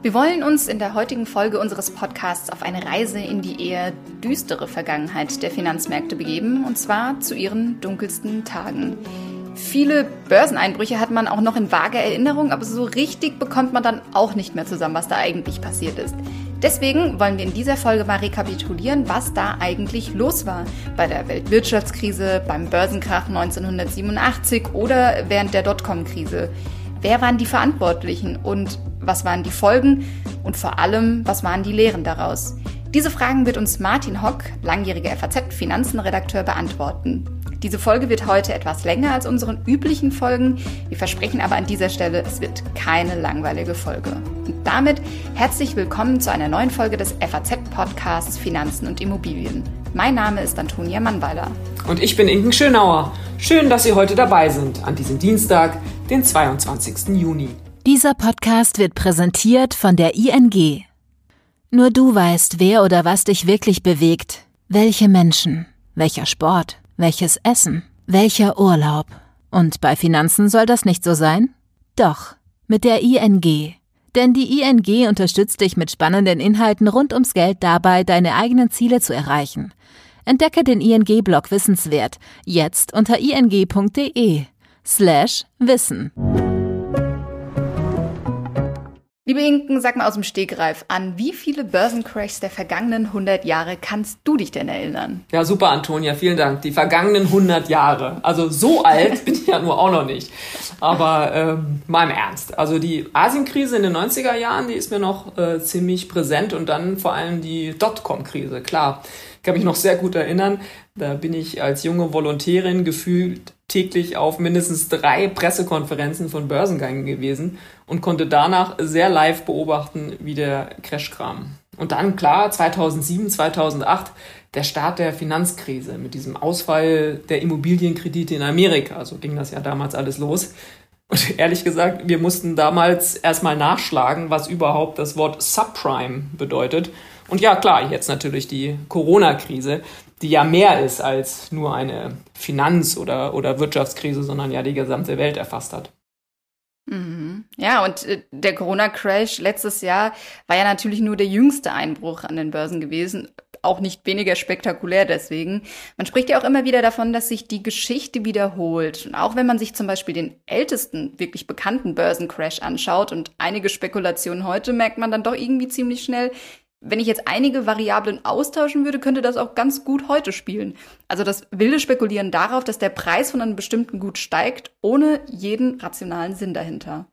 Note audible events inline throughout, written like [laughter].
Wir wollen uns in der heutigen Folge unseres Podcasts auf eine Reise in die eher düstere Vergangenheit der Finanzmärkte begeben, und zwar zu ihren dunkelsten Tagen. Viele Börseneinbrüche hat man auch noch in vager Erinnerung, aber so richtig bekommt man dann auch nicht mehr zusammen, was da eigentlich passiert ist. Deswegen wollen wir in dieser Folge mal rekapitulieren, was da eigentlich los war bei der Weltwirtschaftskrise, beim Börsenkrach 1987 oder während der Dotcom-Krise. Wer waren die Verantwortlichen und was waren die Folgen und vor allem, was waren die Lehren daraus? Diese Fragen wird uns Martin Hock, langjähriger FAZ-Finanzenredakteur, beantworten. Diese Folge wird heute etwas länger als unsere üblichen Folgen. Wir versprechen aber an dieser Stelle, es wird keine langweilige Folge. Und damit herzlich willkommen zu einer neuen Folge des FAZ-Podcasts Finanzen und Immobilien. Mein Name ist Antonia Mannweiler. Und ich bin Inken Schönauer. Schön, dass Sie heute dabei sind an diesem Dienstag, den 22. Juni. Dieser Podcast wird präsentiert von der ING. Nur du weißt, wer oder was dich wirklich bewegt. Welche Menschen, welcher Sport, welches Essen, welcher Urlaub. Und bei Finanzen soll das nicht so sein? Doch, mit der ING. Denn die ING unterstützt dich mit spannenden Inhalten rund ums Geld dabei, deine eigenen Ziele zu erreichen. Entdecke den ING-Blog Wissenswert jetzt unter ing.de slash Wissen. Liebe Inken, sag mal aus dem Stegreif, an wie viele Börsencrashs der vergangenen 100 Jahre kannst du dich denn erinnern? Ja, super, Antonia, vielen Dank. Die vergangenen 100 Jahre. Also so alt [laughs] bin ich ja nur auch noch nicht. Aber ähm, mal im Ernst. Also die Asienkrise in den 90er Jahren, die ist mir noch äh, ziemlich präsent und dann vor allem die Dotcom-Krise, klar. Ich kann mich noch sehr gut erinnern, da bin ich als junge Volontärin gefühlt täglich auf mindestens drei Pressekonferenzen von Börsengängen gewesen und konnte danach sehr live beobachten, wie der Crash kam. Und dann, klar, 2007, 2008, der Start der Finanzkrise mit diesem Ausfall der Immobilienkredite in Amerika. So ging das ja damals alles los. Und [laughs] ehrlich gesagt, wir mussten damals erstmal nachschlagen, was überhaupt das Wort Subprime bedeutet. Und ja, klar, jetzt natürlich die Corona-Krise, die ja mehr ist als nur eine Finanz- oder, oder Wirtschaftskrise, sondern ja die gesamte Welt erfasst hat. Mhm. Ja, und äh, der Corona-Crash letztes Jahr war ja natürlich nur der jüngste Einbruch an den Börsen gewesen. Auch nicht weniger spektakulär deswegen. Man spricht ja auch immer wieder davon, dass sich die Geschichte wiederholt. Und auch wenn man sich zum Beispiel den ältesten, wirklich bekannten Börsencrash anschaut und einige Spekulationen heute, merkt man dann doch irgendwie ziemlich schnell, wenn ich jetzt einige Variablen austauschen würde, könnte das auch ganz gut heute spielen. Also das wilde Spekulieren darauf, dass der Preis von einem bestimmten Gut steigt, ohne jeden rationalen Sinn dahinter.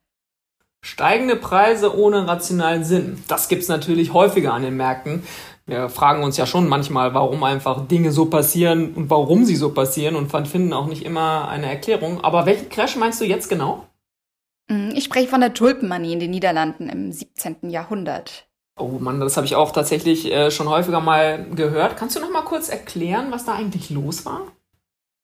Steigende Preise ohne rationalen Sinn. Das gibt's natürlich häufiger an den Märkten. Wir fragen uns ja schon manchmal, warum einfach Dinge so passieren und warum sie so passieren und finden auch nicht immer eine Erklärung. Aber welchen Crash meinst du jetzt genau? Hm, ich spreche von der Tulpenmanie in den Niederlanden im 17. Jahrhundert. Oh Mann, das habe ich auch tatsächlich äh, schon häufiger mal gehört. Kannst du noch mal kurz erklären, was da eigentlich los war?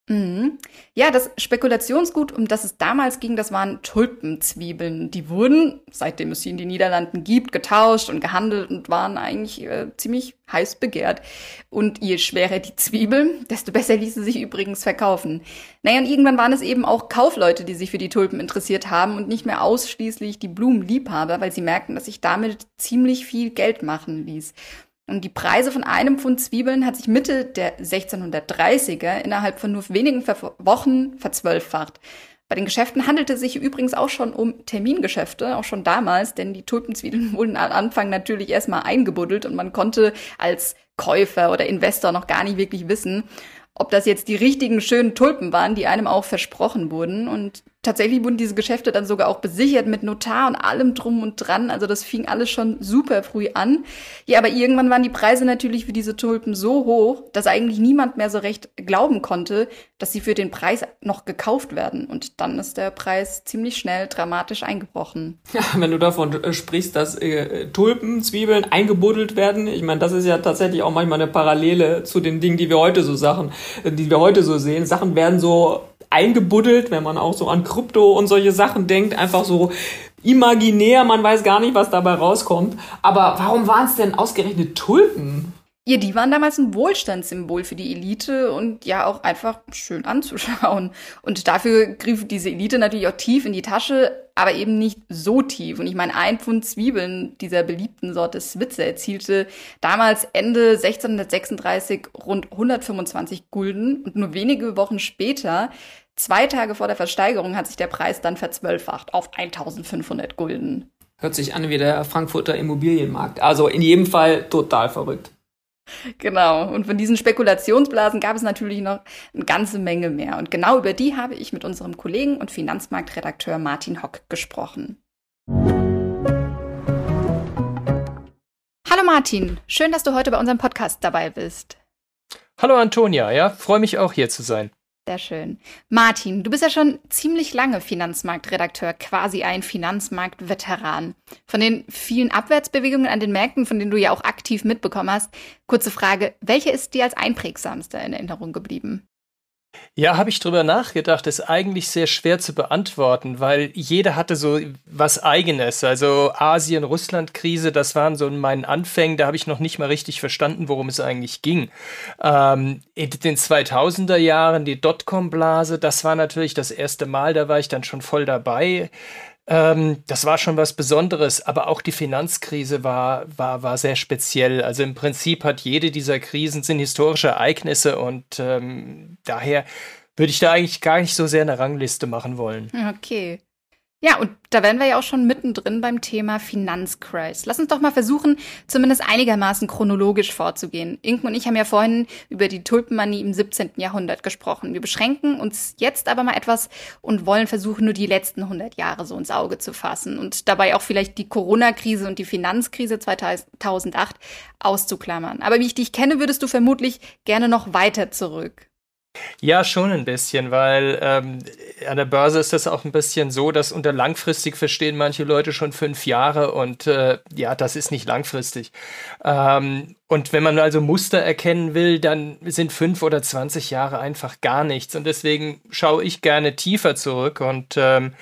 Mhm. Ja, das Spekulationsgut, um das es damals ging, das waren Tulpenzwiebeln. Die wurden, seitdem es sie in den Niederlanden gibt, getauscht und gehandelt und waren eigentlich äh, ziemlich heiß begehrt. Und je schwerer die Zwiebeln, desto besser ließen sie sich übrigens verkaufen. Naja, und irgendwann waren es eben auch Kaufleute, die sich für die Tulpen interessiert haben und nicht mehr ausschließlich die Blumenliebhaber, weil sie merkten, dass sich damit ziemlich viel Geld machen ließ. Und die Preise von einem Pfund Zwiebeln hat sich Mitte der 1630er innerhalb von nur wenigen Wochen verzwölffacht. Bei den Geschäften handelte es sich übrigens auch schon um Termingeschäfte, auch schon damals, denn die Tulpenzwiebeln [laughs] wurden am Anfang natürlich erstmal eingebuddelt und man konnte als Käufer oder Investor noch gar nicht wirklich wissen, ob das jetzt die richtigen schönen Tulpen waren, die einem auch versprochen wurden. Und tatsächlich wurden diese Geschäfte dann sogar auch besichert mit Notar und allem drum und dran. Also das fing alles schon super früh an. Ja, aber irgendwann waren die Preise natürlich für diese Tulpen so hoch, dass eigentlich niemand mehr so recht glauben konnte, dass sie für den Preis noch gekauft werden. Und dann ist der Preis ziemlich schnell dramatisch eingebrochen. Ja, wenn du davon äh, sprichst, dass äh, Tulpen, Zwiebeln eingebuddelt werden, ich meine, das ist ja tatsächlich auch manchmal eine Parallele zu den Dingen, die wir heute so Sachen, äh, die wir heute so sehen. Sachen werden so eingebuddelt, wenn man auch so an Krypto und solche Sachen denkt, einfach so imaginär, man weiß gar nicht, was dabei rauskommt. Aber warum waren es denn ausgerechnet Tulpen? Ja, die waren damals ein Wohlstandssymbol für die Elite und ja auch einfach schön anzuschauen. Und dafür griff diese Elite natürlich auch tief in die Tasche, aber eben nicht so tief. Und ich meine, ein Pfund Zwiebeln dieser beliebten Sorte Switze erzielte damals Ende 1636 rund 125 Gulden und nur wenige Wochen später Zwei Tage vor der Versteigerung hat sich der Preis dann verzwölffacht auf 1500 Gulden. Hört sich an wie der Frankfurter Immobilienmarkt. Also in jedem Fall total verrückt. Genau. Und von diesen Spekulationsblasen gab es natürlich noch eine ganze Menge mehr. Und genau über die habe ich mit unserem Kollegen und Finanzmarktredakteur Martin Hock gesprochen. Hallo Martin, schön, dass du heute bei unserem Podcast dabei bist. Hallo Antonia, ja, freue mich auch hier zu sein. Sehr schön. Martin, du bist ja schon ziemlich lange Finanzmarktredakteur, quasi ein Finanzmarktveteran. Von den vielen Abwärtsbewegungen an den Märkten, von denen du ja auch aktiv mitbekommen hast, kurze Frage, welche ist dir als einprägsamste in Erinnerung geblieben? Ja, habe ich drüber nachgedacht, ist eigentlich sehr schwer zu beantworten, weil jeder hatte so was eigenes. Also Asien-Russland-Krise, das waren so in meinen Anfängen, da habe ich noch nicht mal richtig verstanden, worum es eigentlich ging. Ähm, in den 2000er Jahren die Dotcom-Blase, das war natürlich das erste Mal, da war ich dann schon voll dabei. Ähm, das war schon was Besonderes, aber auch die Finanzkrise war, war, war sehr speziell. Also im Prinzip hat jede dieser Krisen sind historische Ereignisse und ähm, daher würde ich da eigentlich gar nicht so sehr eine Rangliste machen wollen. Okay. Ja, und da wären wir ja auch schon mittendrin beim Thema Finanzcrash. Lass uns doch mal versuchen, zumindest einigermaßen chronologisch vorzugehen. Inken und ich haben ja vorhin über die Tulpenmanie im 17. Jahrhundert gesprochen. Wir beschränken uns jetzt aber mal etwas und wollen versuchen, nur die letzten 100 Jahre so ins Auge zu fassen und dabei auch vielleicht die Corona-Krise und die Finanzkrise 2008 auszuklammern. Aber wie ich dich kenne, würdest du vermutlich gerne noch weiter zurück. Ja, schon ein bisschen, weil ähm, an der Börse ist das auch ein bisschen so, dass unter langfristig verstehen manche Leute schon fünf Jahre und äh, ja, das ist nicht langfristig. Ähm, und wenn man also Muster erkennen will, dann sind fünf oder zwanzig Jahre einfach gar nichts. Und deswegen schaue ich gerne tiefer zurück und ähm,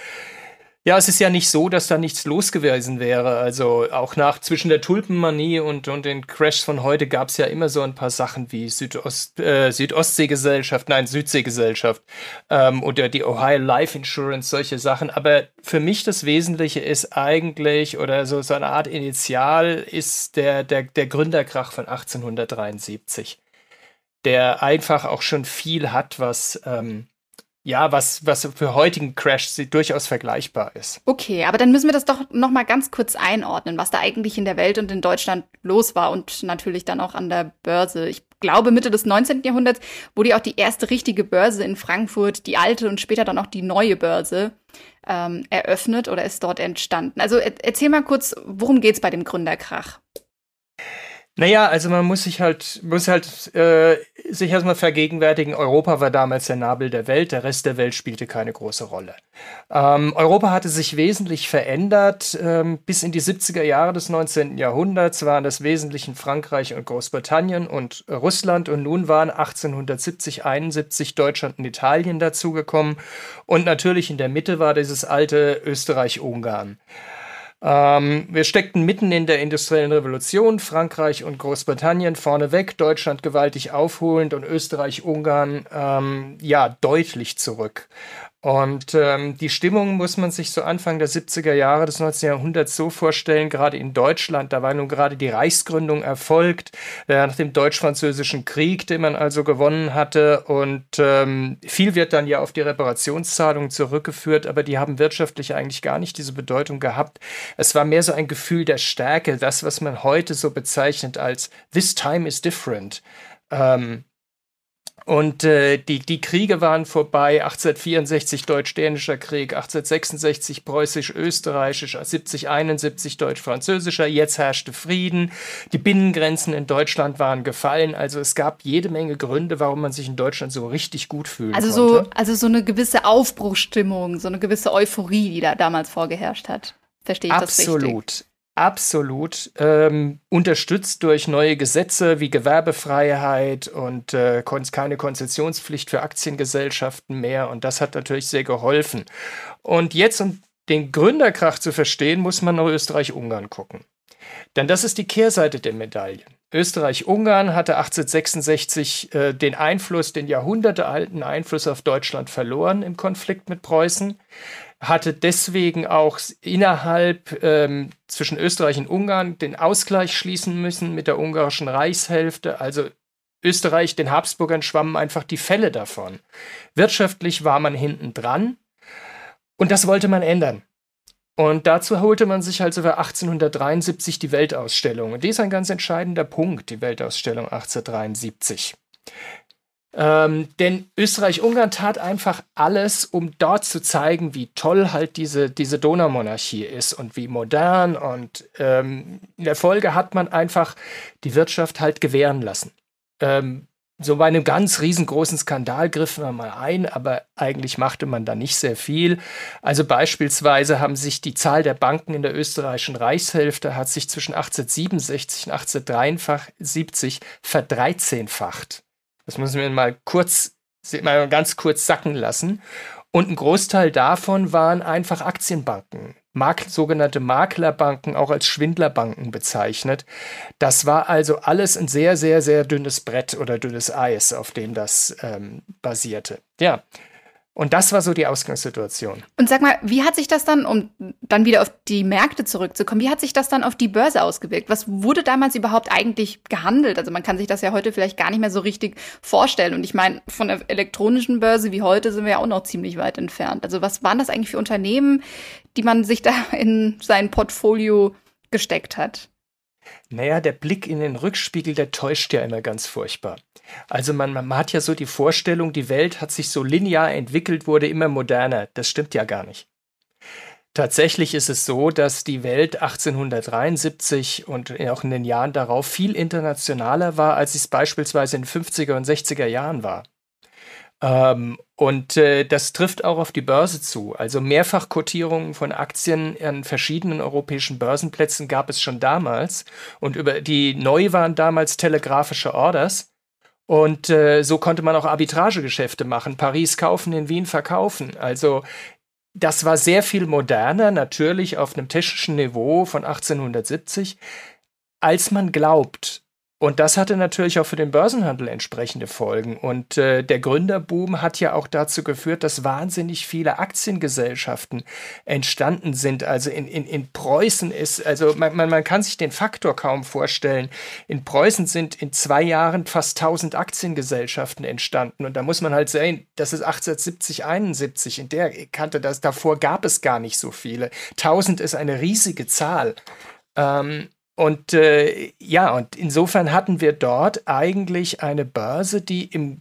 ja, es ist ja nicht so, dass da nichts los gewesen wäre. Also auch nach zwischen der Tulpenmanie und, und den Crashs von heute gab es ja immer so ein paar Sachen wie Südost, äh, Südostseegesellschaft, nein, Südseegesellschaft ähm, oder die Ohio Life Insurance, solche Sachen. Aber für mich das Wesentliche ist eigentlich, oder so, so eine Art Initial, ist der, der, der Gründerkrach von 1873, der einfach auch schon viel hat, was. Ähm, ja, was, was für heutigen Crash durchaus vergleichbar ist. Okay, aber dann müssen wir das doch noch mal ganz kurz einordnen, was da eigentlich in der Welt und in Deutschland los war und natürlich dann auch an der Börse. Ich glaube, Mitte des 19. Jahrhunderts wurde ja auch die erste richtige Börse in Frankfurt, die alte und später dann auch die neue Börse ähm, eröffnet oder ist dort entstanden. Also erzähl mal kurz, worum geht's bei dem Gründerkrach? Naja, also man muss sich halt, muss halt äh, sich erstmal vergegenwärtigen, Europa war damals der Nabel der Welt, der Rest der Welt spielte keine große Rolle. Ähm, Europa hatte sich wesentlich verändert. Ähm, bis in die 70er Jahre des 19. Jahrhunderts waren das Wesentlichen Frankreich und Großbritannien und Russland und nun waren 1870, 71 Deutschland und Italien dazugekommen und natürlich in der Mitte war dieses alte Österreich-Ungarn. Ähm, wir steckten mitten in der industriellen Revolution, Frankreich und Großbritannien vorneweg, Deutschland gewaltig aufholend und Österreich, Ungarn ähm, ja deutlich zurück. Und ähm, die Stimmung muss man sich so Anfang der 70er Jahre des 19. Jahrhunderts so vorstellen, gerade in Deutschland, da war nun gerade die Reichsgründung erfolgt, äh, nach dem deutsch-französischen Krieg, den man also gewonnen hatte. Und ähm, viel wird dann ja auf die Reparationszahlungen zurückgeführt, aber die haben wirtschaftlich eigentlich gar nicht diese Bedeutung gehabt. Es war mehr so ein Gefühl der Stärke, das, was man heute so bezeichnet als This time is different. Ähm, und äh, die, die Kriege waren vorbei, 1864 Deutsch-Dänischer Krieg, 1866 Preußisch-Österreichisch, 7071 Deutsch-Französischer, jetzt herrschte Frieden, die Binnengrenzen in Deutschland waren gefallen, also es gab jede Menge Gründe, warum man sich in Deutschland so richtig gut fühlen also konnte. So, also so eine gewisse Aufbruchstimmung, so eine gewisse Euphorie, die da damals vorgeherrscht hat. Verstehe ich Absolut. das richtig? Absolut ähm, unterstützt durch neue Gesetze wie Gewerbefreiheit und äh, keine Konzessionspflicht für Aktiengesellschaften mehr. Und das hat natürlich sehr geholfen. Und jetzt, um den Gründerkrach zu verstehen, muss man nach Österreich-Ungarn gucken. Denn das ist die Kehrseite der Medaille. Österreich-Ungarn hatte 1866 äh, den Einfluss, den jahrhundertealten Einfluss auf Deutschland verloren im Konflikt mit Preußen, hatte deswegen auch innerhalb ähm, zwischen Österreich und Ungarn den Ausgleich schließen müssen mit der ungarischen Reichshälfte. Also Österreich, den Habsburgern schwammen einfach die Fälle davon. Wirtschaftlich war man hinten dran und das wollte man ändern. Und dazu holte man sich also für 1873 die Weltausstellung. Und die ist ein ganz entscheidender Punkt, die Weltausstellung 1873. Ähm, denn Österreich-Ungarn tat einfach alles, um dort zu zeigen, wie toll halt diese, diese Donaumonarchie ist und wie modern. Und ähm, in der Folge hat man einfach die Wirtschaft halt gewähren lassen. Ähm, so bei einem ganz riesengroßen Skandal griffen wir mal ein, aber eigentlich machte man da nicht sehr viel. Also beispielsweise haben sich die Zahl der Banken in der österreichischen Reichshälfte hat sich zwischen 1867 und 1873 verdreizehnfacht. Das müssen wir mal kurz, mal ganz kurz sacken lassen. Und ein Großteil davon waren einfach Aktienbanken. Mak sogenannte Maklerbanken, auch als Schwindlerbanken bezeichnet. Das war also alles ein sehr, sehr, sehr dünnes Brett oder dünnes Eis, auf dem das ähm, basierte. Ja, und das war so die Ausgangssituation. Und sag mal, wie hat sich das dann, um dann wieder auf die Märkte zurückzukommen, wie hat sich das dann auf die Börse ausgewirkt? Was wurde damals überhaupt eigentlich gehandelt? Also man kann sich das ja heute vielleicht gar nicht mehr so richtig vorstellen. Und ich meine, von der elektronischen Börse wie heute sind wir ja auch noch ziemlich weit entfernt. Also was waren das eigentlich für Unternehmen, die man sich da in sein Portfolio gesteckt hat? Naja, der Blick in den Rückspiegel, der täuscht ja immer ganz furchtbar. Also man, man hat ja so die Vorstellung, die Welt hat sich so linear entwickelt, wurde immer moderner. Das stimmt ja gar nicht. Tatsächlich ist es so, dass die Welt 1873 und auch in den Jahren darauf viel internationaler war, als es beispielsweise in den 50er und 60er Jahren war. Ähm, und äh, das trifft auch auf die Börse zu. Also Mehrfachquotierungen von Aktien an verschiedenen europäischen Börsenplätzen gab es schon damals. Und über die neu waren damals telegrafische Orders. Und äh, so konnte man auch Arbitragegeschäfte machen. Paris kaufen, in Wien verkaufen. Also das war sehr viel moderner, natürlich auf einem technischen Niveau von 1870, als man glaubt. Und das hatte natürlich auch für den Börsenhandel entsprechende Folgen. Und äh, der Gründerboom hat ja auch dazu geführt, dass wahnsinnig viele Aktiengesellschaften entstanden sind. Also in, in, in Preußen ist, also man, man, man kann sich den Faktor kaum vorstellen. In Preußen sind in zwei Jahren fast 1000 Aktiengesellschaften entstanden. Und da muss man halt sehen, das ist 1870, 71. In der Kante, das, davor gab es gar nicht so viele. 1000 ist eine riesige Zahl. Ähm, und äh, ja, und insofern hatten wir dort eigentlich eine Börse, die im,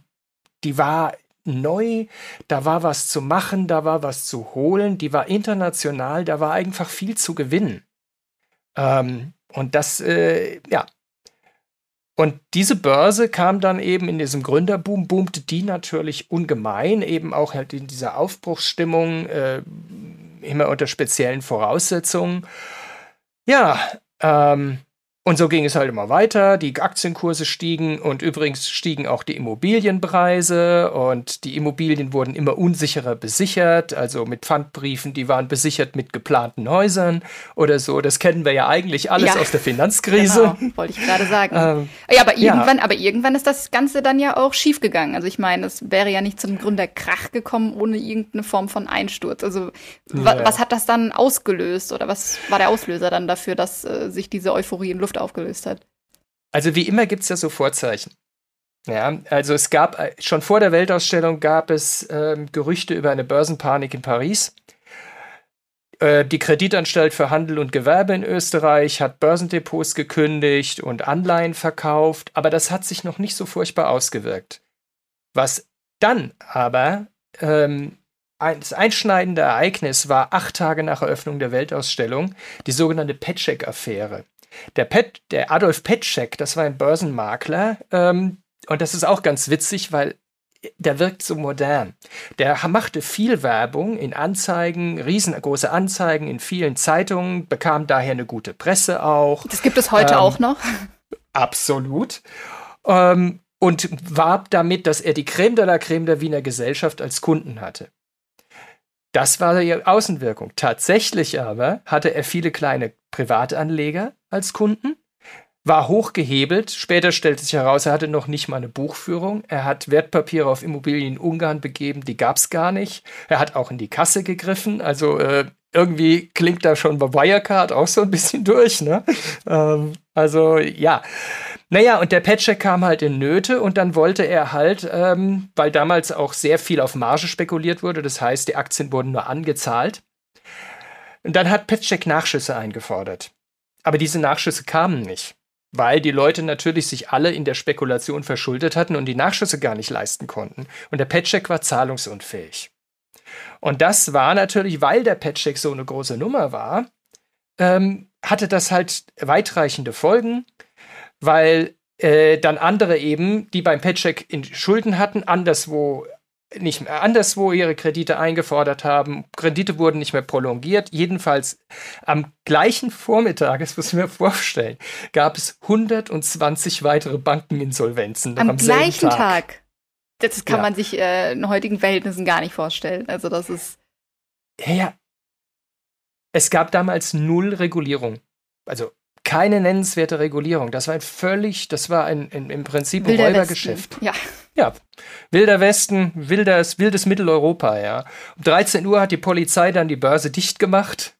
die war neu, da war was zu machen, da war was zu holen, die war international, da war einfach viel zu gewinnen. Ähm, und das, äh, ja. Und diese Börse kam dann eben in diesem Gründerboom, boomte die natürlich ungemein, eben auch halt in dieser Aufbruchsstimmung, äh, immer unter speziellen Voraussetzungen. Ja, ähm, und so ging es halt immer weiter. Die Aktienkurse stiegen und übrigens stiegen auch die Immobilienpreise und die Immobilien wurden immer unsicherer besichert, also mit Pfandbriefen, die waren besichert mit geplanten Häusern oder so. Das kennen wir ja eigentlich alles ja. aus der Finanzkrise. Genau, wollte ich gerade sagen. Ähm, ja, aber irgendwann, ja. aber irgendwann ist das Ganze dann ja auch schiefgegangen. Also ich meine, es wäre ja nicht zum Gründer Krach gekommen ohne irgendeine Form von Einsturz. Also ja. was hat das dann ausgelöst oder was war der Auslöser dann dafür, dass äh, sich diese Euphorie in Luft aufgelöst hat. Also wie immer gibt es ja so Vorzeichen. Ja, also es gab äh, schon vor der Weltausstellung gab es äh, Gerüchte über eine Börsenpanik in Paris. Äh, die Kreditanstalt für Handel und Gewerbe in Österreich hat Börsendepots gekündigt und Anleihen verkauft, aber das hat sich noch nicht so furchtbar ausgewirkt. Was dann aber ähm, das einschneidende Ereignis war acht Tage nach Eröffnung der Weltausstellung die sogenannte Petschek-Affäre. Der, Pet, der Adolf Petschek, das war ein Börsenmakler, ähm, und das ist auch ganz witzig, weil der wirkt so modern. Der machte viel Werbung in Anzeigen, riesengroße Anzeigen in vielen Zeitungen, bekam daher eine gute Presse auch. Das gibt es heute ähm, auch noch. Absolut. Ähm, und warb damit, dass er die Creme de la Creme der Wiener Gesellschaft als Kunden hatte. Das war die Außenwirkung. Tatsächlich aber hatte er viele kleine Privatanleger als Kunden, war hochgehebelt. Später stellte sich heraus, er hatte noch nicht mal eine Buchführung. Er hat Wertpapiere auf Immobilien in Ungarn begeben, die gab es gar nicht. Er hat auch in die Kasse gegriffen. Also äh, irgendwie klingt da schon bei Wirecard auch so ein bisschen durch. Ne? ähm, also ja. Naja, und der Petschek kam halt in Nöte und dann wollte er halt, ähm, weil damals auch sehr viel auf Marge spekuliert wurde, das heißt, die Aktien wurden nur angezahlt. Und dann hat Petschek Nachschüsse eingefordert. Aber diese Nachschüsse kamen nicht weil die Leute natürlich sich alle in der Spekulation verschuldet hatten und die Nachschüsse gar nicht leisten konnten. Und der Petcheck war zahlungsunfähig. Und das war natürlich, weil der Petcheck so eine große Nummer war, ähm, hatte das halt weitreichende Folgen, weil äh, dann andere eben, die beim Petcheck in Schulden hatten, anderswo nicht mehr anderswo ihre Kredite eingefordert haben. Kredite wurden nicht mehr prolongiert. Jedenfalls am gleichen Vormittag, das muss ich mir vorstellen, gab es 120 weitere Bankeninsolvenzen. Am, am gleichen Tag. Tag. Das kann ja. man sich äh, in heutigen Verhältnissen gar nicht vorstellen. Also das ist. Ja, ja. Es gab damals null Regulierung. Also keine nennenswerte Regulierung. Das war ein völlig, das war ein, ein im Prinzip ein Räubergeschäft. Ja. Ja. Wilder Westen, wildes, wildes Mitteleuropa, ja. Um 13 Uhr hat die Polizei dann die Börse dicht gemacht.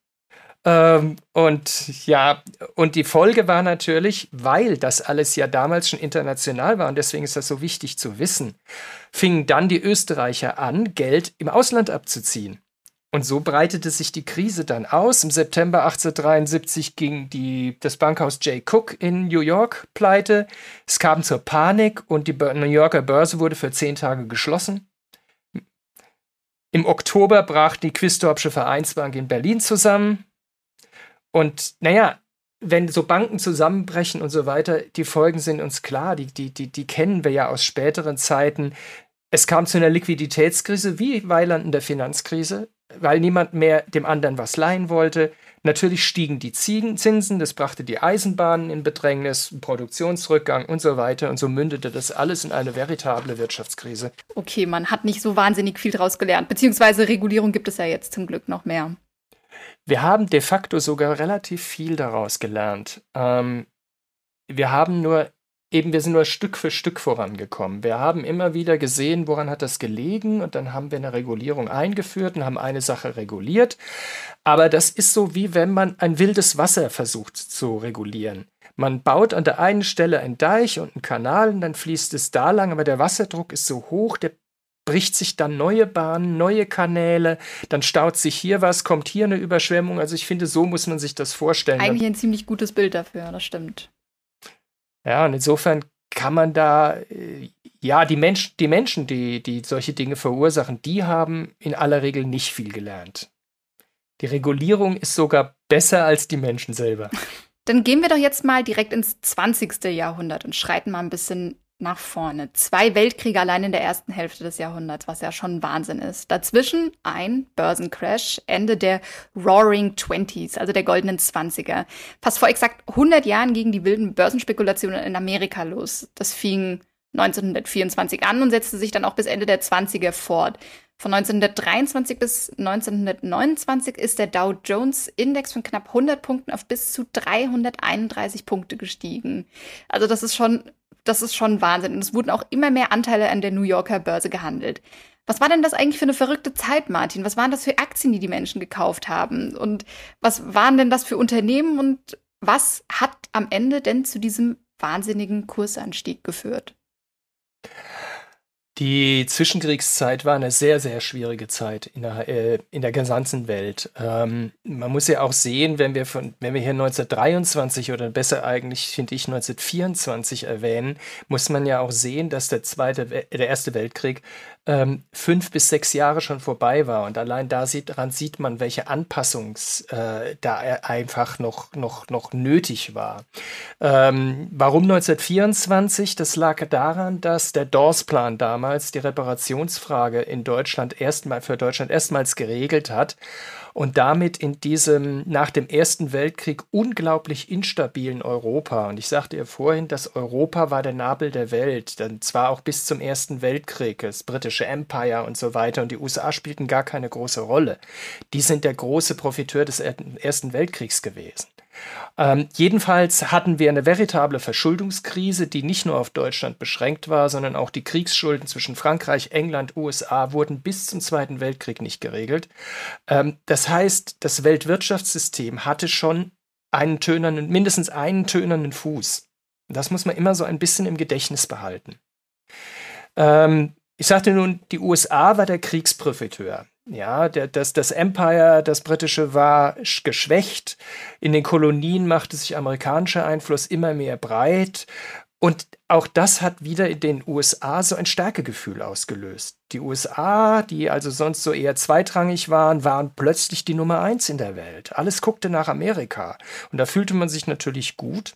Ähm, und ja, und die Folge war natürlich, weil das alles ja damals schon international war und deswegen ist das so wichtig zu wissen, fingen dann die Österreicher an, Geld im Ausland abzuziehen. Und so breitete sich die Krise dann aus. Im September 1873 ging die, das Bankhaus J. Cook in New York pleite. Es kam zur Panik und die New Yorker Börse wurde für zehn Tage geschlossen. Im Oktober brach die Quistorpsche Vereinsbank in Berlin zusammen. Und naja, wenn so Banken zusammenbrechen und so weiter, die Folgen sind uns klar, die, die, die, die kennen wir ja aus späteren Zeiten. Es kam zu einer Liquiditätskrise wie Weiland in der Finanzkrise weil niemand mehr dem anderen was leihen wollte. Natürlich stiegen die Zinsen, das brachte die Eisenbahnen in Bedrängnis, Produktionsrückgang und so weiter. Und so mündete das alles in eine veritable Wirtschaftskrise. Okay, man hat nicht so wahnsinnig viel daraus gelernt. Beziehungsweise Regulierung gibt es ja jetzt zum Glück noch mehr. Wir haben de facto sogar relativ viel daraus gelernt. Ähm, wir haben nur eben, wir sind nur Stück für Stück vorangekommen. Wir haben immer wieder gesehen, woran hat das gelegen und dann haben wir eine Regulierung eingeführt und haben eine Sache reguliert. Aber das ist so, wie wenn man ein wildes Wasser versucht zu regulieren. Man baut an der einen Stelle einen Deich und einen Kanal und dann fließt es da lang, aber der Wasserdruck ist so hoch, der bricht sich dann neue Bahnen, neue Kanäle, dann staut sich hier was, kommt hier eine Überschwemmung. Also ich finde, so muss man sich das vorstellen. Eigentlich ein ziemlich gutes Bild dafür, das stimmt. Ja, und insofern kann man da, äh, ja, die, Mensch, die Menschen, die, die solche Dinge verursachen, die haben in aller Regel nicht viel gelernt. Die Regulierung ist sogar besser als die Menschen selber. Dann gehen wir doch jetzt mal direkt ins 20. Jahrhundert und schreiten mal ein bisschen nach vorne. Zwei Weltkriege allein in der ersten Hälfte des Jahrhunderts, was ja schon Wahnsinn ist. Dazwischen ein Börsencrash, Ende der Roaring Twenties, also der goldenen Zwanziger. Fast vor exakt 100 Jahren gingen die wilden Börsenspekulationen in Amerika los. Das fing 1924 an und setzte sich dann auch bis Ende der 20er fort. Von 1923 bis 1929 ist der Dow Jones Index von knapp 100 Punkten auf bis zu 331 Punkte gestiegen. Also das ist schon das ist schon Wahnsinn. Und es wurden auch immer mehr Anteile an der New Yorker Börse gehandelt. Was war denn das eigentlich für eine verrückte Zeit, Martin? Was waren das für Aktien, die die Menschen gekauft haben? Und was waren denn das für Unternehmen? Und was hat am Ende denn zu diesem wahnsinnigen Kursanstieg geführt? Die Zwischenkriegszeit war eine sehr, sehr schwierige Zeit in der, äh, in der gesamten Welt. Ähm, man muss ja auch sehen, wenn wir, von, wenn wir hier 1923 oder besser eigentlich, finde ich, 1924 erwähnen, muss man ja auch sehen, dass der, zweite, der Erste Weltkrieg ähm, fünf bis sechs Jahre schon vorbei war. Und allein da sieht, daran sieht man, welche Anpassungs äh, da einfach noch, noch, noch nötig war. Ähm, warum 1924? Das lag daran, dass der Dawes-Plan damals die Reparationsfrage in Deutschland erstmal für Deutschland erstmals geregelt hat und damit in diesem nach dem Ersten Weltkrieg unglaublich instabilen Europa. Und ich sagte ihr vorhin, dass Europa war der Nabel der Welt, dann zwar auch bis zum Ersten Weltkrieg, das britische Empire und so weiter, und die USA spielten gar keine große Rolle. Die sind der große Profiteur des Ersten Weltkriegs gewesen. Ähm, jedenfalls hatten wir eine veritable Verschuldungskrise, die nicht nur auf Deutschland beschränkt war, sondern auch die Kriegsschulden zwischen Frankreich, England, USA wurden bis zum Zweiten Weltkrieg nicht geregelt. Ähm, das heißt, das Weltwirtschaftssystem hatte schon einen tönernen, mindestens einen tönernen Fuß. Das muss man immer so ein bisschen im Gedächtnis behalten. Ähm, ich sagte nun, die USA war der Kriegsprofiteur. Ja, das, das Empire, das britische, war geschwächt. In den Kolonien machte sich amerikanischer Einfluss immer mehr breit. Und auch das hat wieder in den USA so ein Stärkegefühl ausgelöst. Die USA, die also sonst so eher zweitrangig waren, waren plötzlich die Nummer eins in der Welt. Alles guckte nach Amerika. Und da fühlte man sich natürlich gut.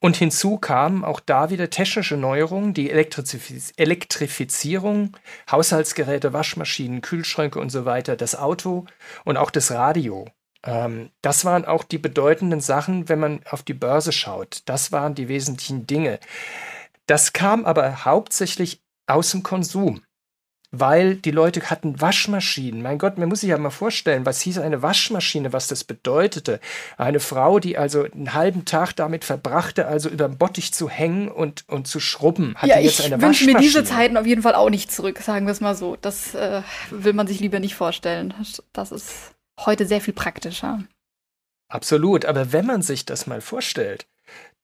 Und hinzu kamen auch da wieder technische Neuerungen, die Elektrifiz Elektrifizierung, Haushaltsgeräte, Waschmaschinen, Kühlschränke und so weiter, das Auto und auch das Radio. Ähm, das waren auch die bedeutenden Sachen, wenn man auf die Börse schaut. Das waren die wesentlichen Dinge. Das kam aber hauptsächlich aus dem Konsum weil die Leute hatten Waschmaschinen. Mein Gott, man muss sich ja mal vorstellen, was hieß eine Waschmaschine, was das bedeutete. Eine Frau, die also einen halben Tag damit verbrachte, also über den Bottich zu hängen und, und zu schrubben, hatte ja, jetzt eine ich wünsche mir diese Zeiten auf jeden Fall auch nicht zurück, sagen wir es mal so. Das äh, will man sich lieber nicht vorstellen. Das ist heute sehr viel praktischer. Absolut, aber wenn man sich das mal vorstellt,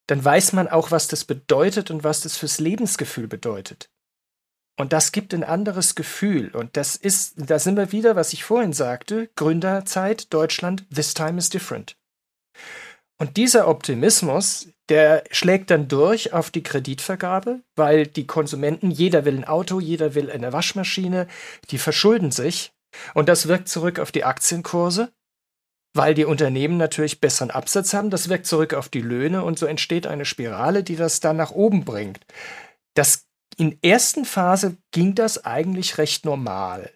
dann weiß man auch, was das bedeutet und was das fürs Lebensgefühl bedeutet. Und das gibt ein anderes Gefühl. Und das ist, da sind wir wieder, was ich vorhin sagte, Gründerzeit, Deutschland, this time is different. Und dieser Optimismus, der schlägt dann durch auf die Kreditvergabe, weil die Konsumenten, jeder will ein Auto, jeder will eine Waschmaschine, die verschulden sich. Und das wirkt zurück auf die Aktienkurse, weil die Unternehmen natürlich besseren Absatz haben. Das wirkt zurück auf die Löhne und so entsteht eine Spirale, die das dann nach oben bringt. Das in ersten Phase ging das eigentlich recht normal.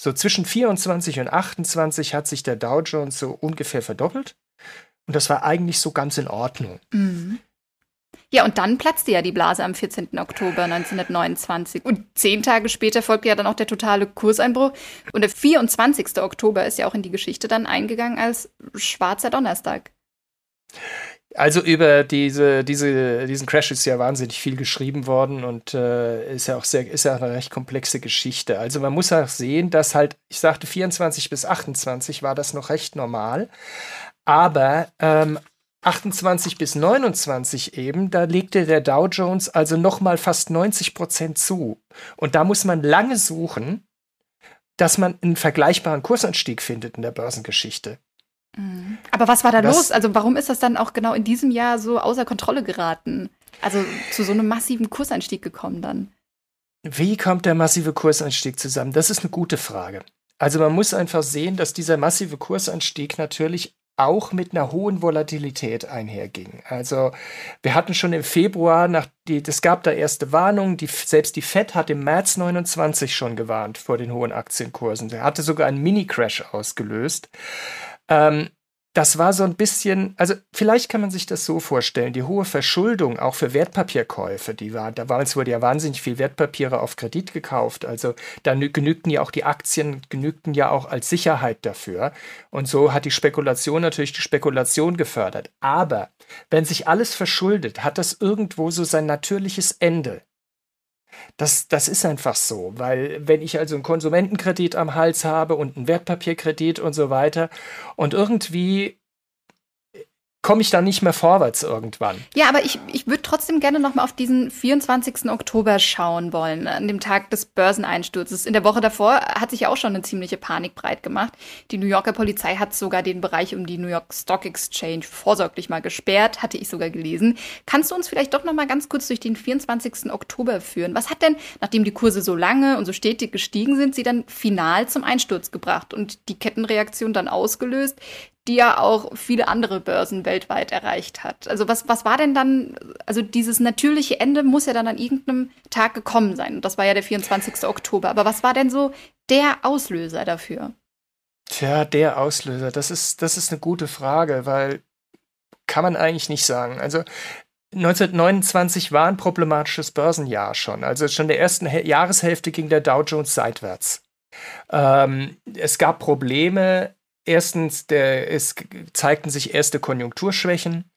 So zwischen 24 und 28 hat sich der Dow Jones so ungefähr verdoppelt. Und das war eigentlich so ganz in Ordnung. Mhm. Ja, und dann platzte ja die Blase am 14. Oktober 1929. Und zehn Tage später folgte ja dann auch der totale Kurseinbruch. Und der 24. Oktober ist ja auch in die Geschichte dann eingegangen als schwarzer Donnerstag. Also über diese, diese, diesen Crash ist ja wahnsinnig viel geschrieben worden und äh, ist ja auch sehr, ist ja eine recht komplexe Geschichte. Also man muss auch sehen, dass halt, ich sagte 24 bis 28 war das noch recht normal, aber ähm, 28 bis 29 eben, da legte der Dow Jones also noch mal fast 90 Prozent zu. Und da muss man lange suchen, dass man einen vergleichbaren Kursanstieg findet in der Börsengeschichte. Mhm. Aber was war da das, los? Also warum ist das dann auch genau in diesem Jahr so außer Kontrolle geraten? Also zu so einem massiven Kursanstieg gekommen dann? Wie kommt der massive Kursanstieg zusammen? Das ist eine gute Frage. Also man muss einfach sehen, dass dieser massive Kursanstieg natürlich auch mit einer hohen Volatilität einherging. Also wir hatten schon im Februar, nach die, es gab da erste Warnungen, die, selbst die Fed hat im März 29 schon gewarnt vor den hohen Aktienkursen. Sie hatte sogar einen Mini-Crash ausgelöst. Ähm, das war so ein bisschen, also vielleicht kann man sich das so vorstellen, die hohe Verschuldung auch für Wertpapierkäufe, die war, da waren es wurde ja wahnsinnig viel Wertpapiere auf Kredit gekauft, also da genügten ja auch die Aktien, genügten ja auch als Sicherheit dafür und so hat die Spekulation natürlich die Spekulation gefördert. Aber wenn sich alles verschuldet, hat das irgendwo so sein natürliches Ende. Das, das ist einfach so, weil wenn ich also einen Konsumentenkredit am Hals habe und einen Wertpapierkredit und so weiter und irgendwie komme ich dann nicht mehr vorwärts irgendwann. Ja, aber ich, ich würde trotzdem gerne noch mal auf diesen 24. Oktober schauen wollen, an dem Tag des Börseneinsturzes. In der Woche davor hat sich ja auch schon eine ziemliche Panik breit gemacht. Die New Yorker Polizei hat sogar den Bereich um die New York Stock Exchange vorsorglich mal gesperrt, hatte ich sogar gelesen. Kannst du uns vielleicht doch noch mal ganz kurz durch den 24. Oktober führen? Was hat denn, nachdem die Kurse so lange und so stetig gestiegen sind, sie dann final zum Einsturz gebracht und die Kettenreaktion dann ausgelöst, die ja auch viele andere Börsen weltweit erreicht hat. Also was, was war denn dann, also dieses natürliche Ende muss ja dann an irgendeinem Tag gekommen sein. Das war ja der 24. Oktober. Aber was war denn so der Auslöser dafür? Tja, der Auslöser, das ist, das ist eine gute Frage, weil kann man eigentlich nicht sagen. Also 1929 war ein problematisches Börsenjahr schon. Also schon der ersten Jahreshälfte ging der Dow Jones seitwärts. Ähm, es gab Probleme erstens, der, es zeigten sich erste Konjunkturschwächen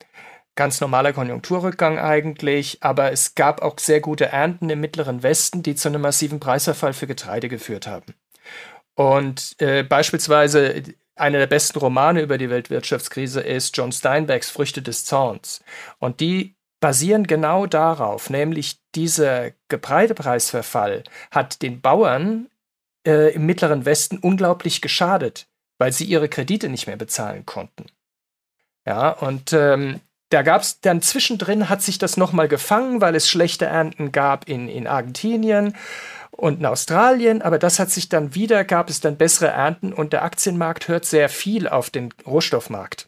ganz normaler Konjunkturrückgang eigentlich, aber es gab auch sehr gute Ernten im mittleren Westen, die zu einem massiven Preisverfall für Getreide geführt haben. Und äh, beispielsweise einer der besten Romane über die Weltwirtschaftskrise ist John Steinbecks Früchte des Zorns. Und die basieren genau darauf, nämlich dieser Getreidepreisverfall hat den Bauern äh, im mittleren Westen unglaublich geschadet, weil sie ihre Kredite nicht mehr bezahlen konnten. Ja, und ähm, da gab es dann zwischendrin, hat sich das nochmal gefangen, weil es schlechte Ernten gab in, in Argentinien und in Australien, aber das hat sich dann wieder, gab es dann bessere Ernten und der Aktienmarkt hört sehr viel auf den Rohstoffmarkt.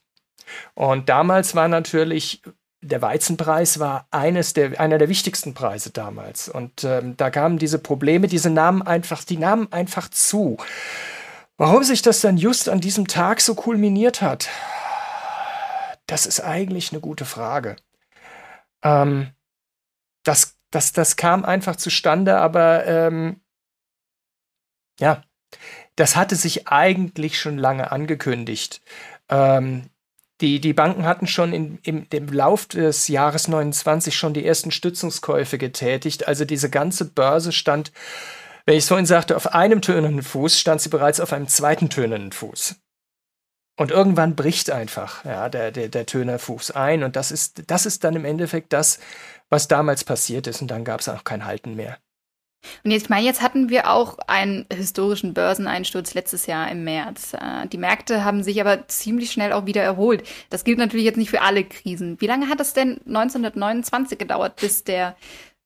Und damals war natürlich der Weizenpreis war eines der, einer der wichtigsten Preise damals. Und ähm, da kamen diese Probleme, diese nahmen einfach, die nahmen einfach zu. Warum sich das dann just an diesem Tag so kulminiert hat, das ist eigentlich eine gute Frage. Ähm, das, das, das kam einfach zustande, aber ähm, ja, das hatte sich eigentlich schon lange angekündigt. Ähm, die, die Banken hatten schon in, im, im Lauf des Jahres 29 schon die ersten Stützungskäufe getätigt. Also diese ganze Börse stand, wenn ich es vorhin sagte, auf einem tönenden Fuß, stand sie bereits auf einem zweiten tönenden Fuß. Und irgendwann bricht einfach ja, der, der, der Tönerfuß ein. Und das ist, das ist dann im Endeffekt das, was damals passiert ist. Und dann gab es auch kein Halten mehr. Und jetzt, ich meine, jetzt hatten wir auch einen historischen Börseneinsturz letztes Jahr im März. Äh, die Märkte haben sich aber ziemlich schnell auch wieder erholt. Das gilt natürlich jetzt nicht für alle Krisen. Wie lange hat es denn 1929 gedauert, bis der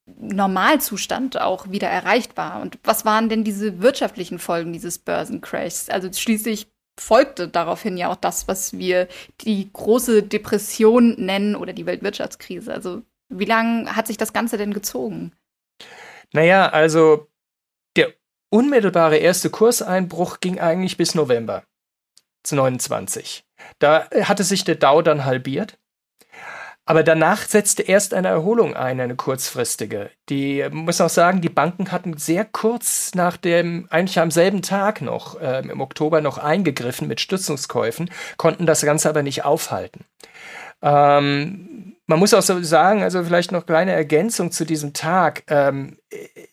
Normalzustand auch wieder erreicht war? Und was waren denn diese wirtschaftlichen Folgen dieses Börsencrashs? Also schließlich folgte daraufhin ja auch das, was wir die große Depression nennen oder die Weltwirtschaftskrise. Also wie lange hat sich das Ganze denn gezogen? Naja, also der unmittelbare erste Kurseinbruch ging eigentlich bis November zu 29. Da hatte sich der Dow dann halbiert. Aber danach setzte erst eine Erholung ein, eine kurzfristige. Die muss auch sagen, die Banken hatten sehr kurz nach dem, eigentlich am selben Tag noch, äh, im Oktober noch eingegriffen mit Stützungskäufen, konnten das Ganze aber nicht aufhalten. Ähm, man muss auch so sagen, also vielleicht noch kleine Ergänzung zu diesem Tag. Ähm,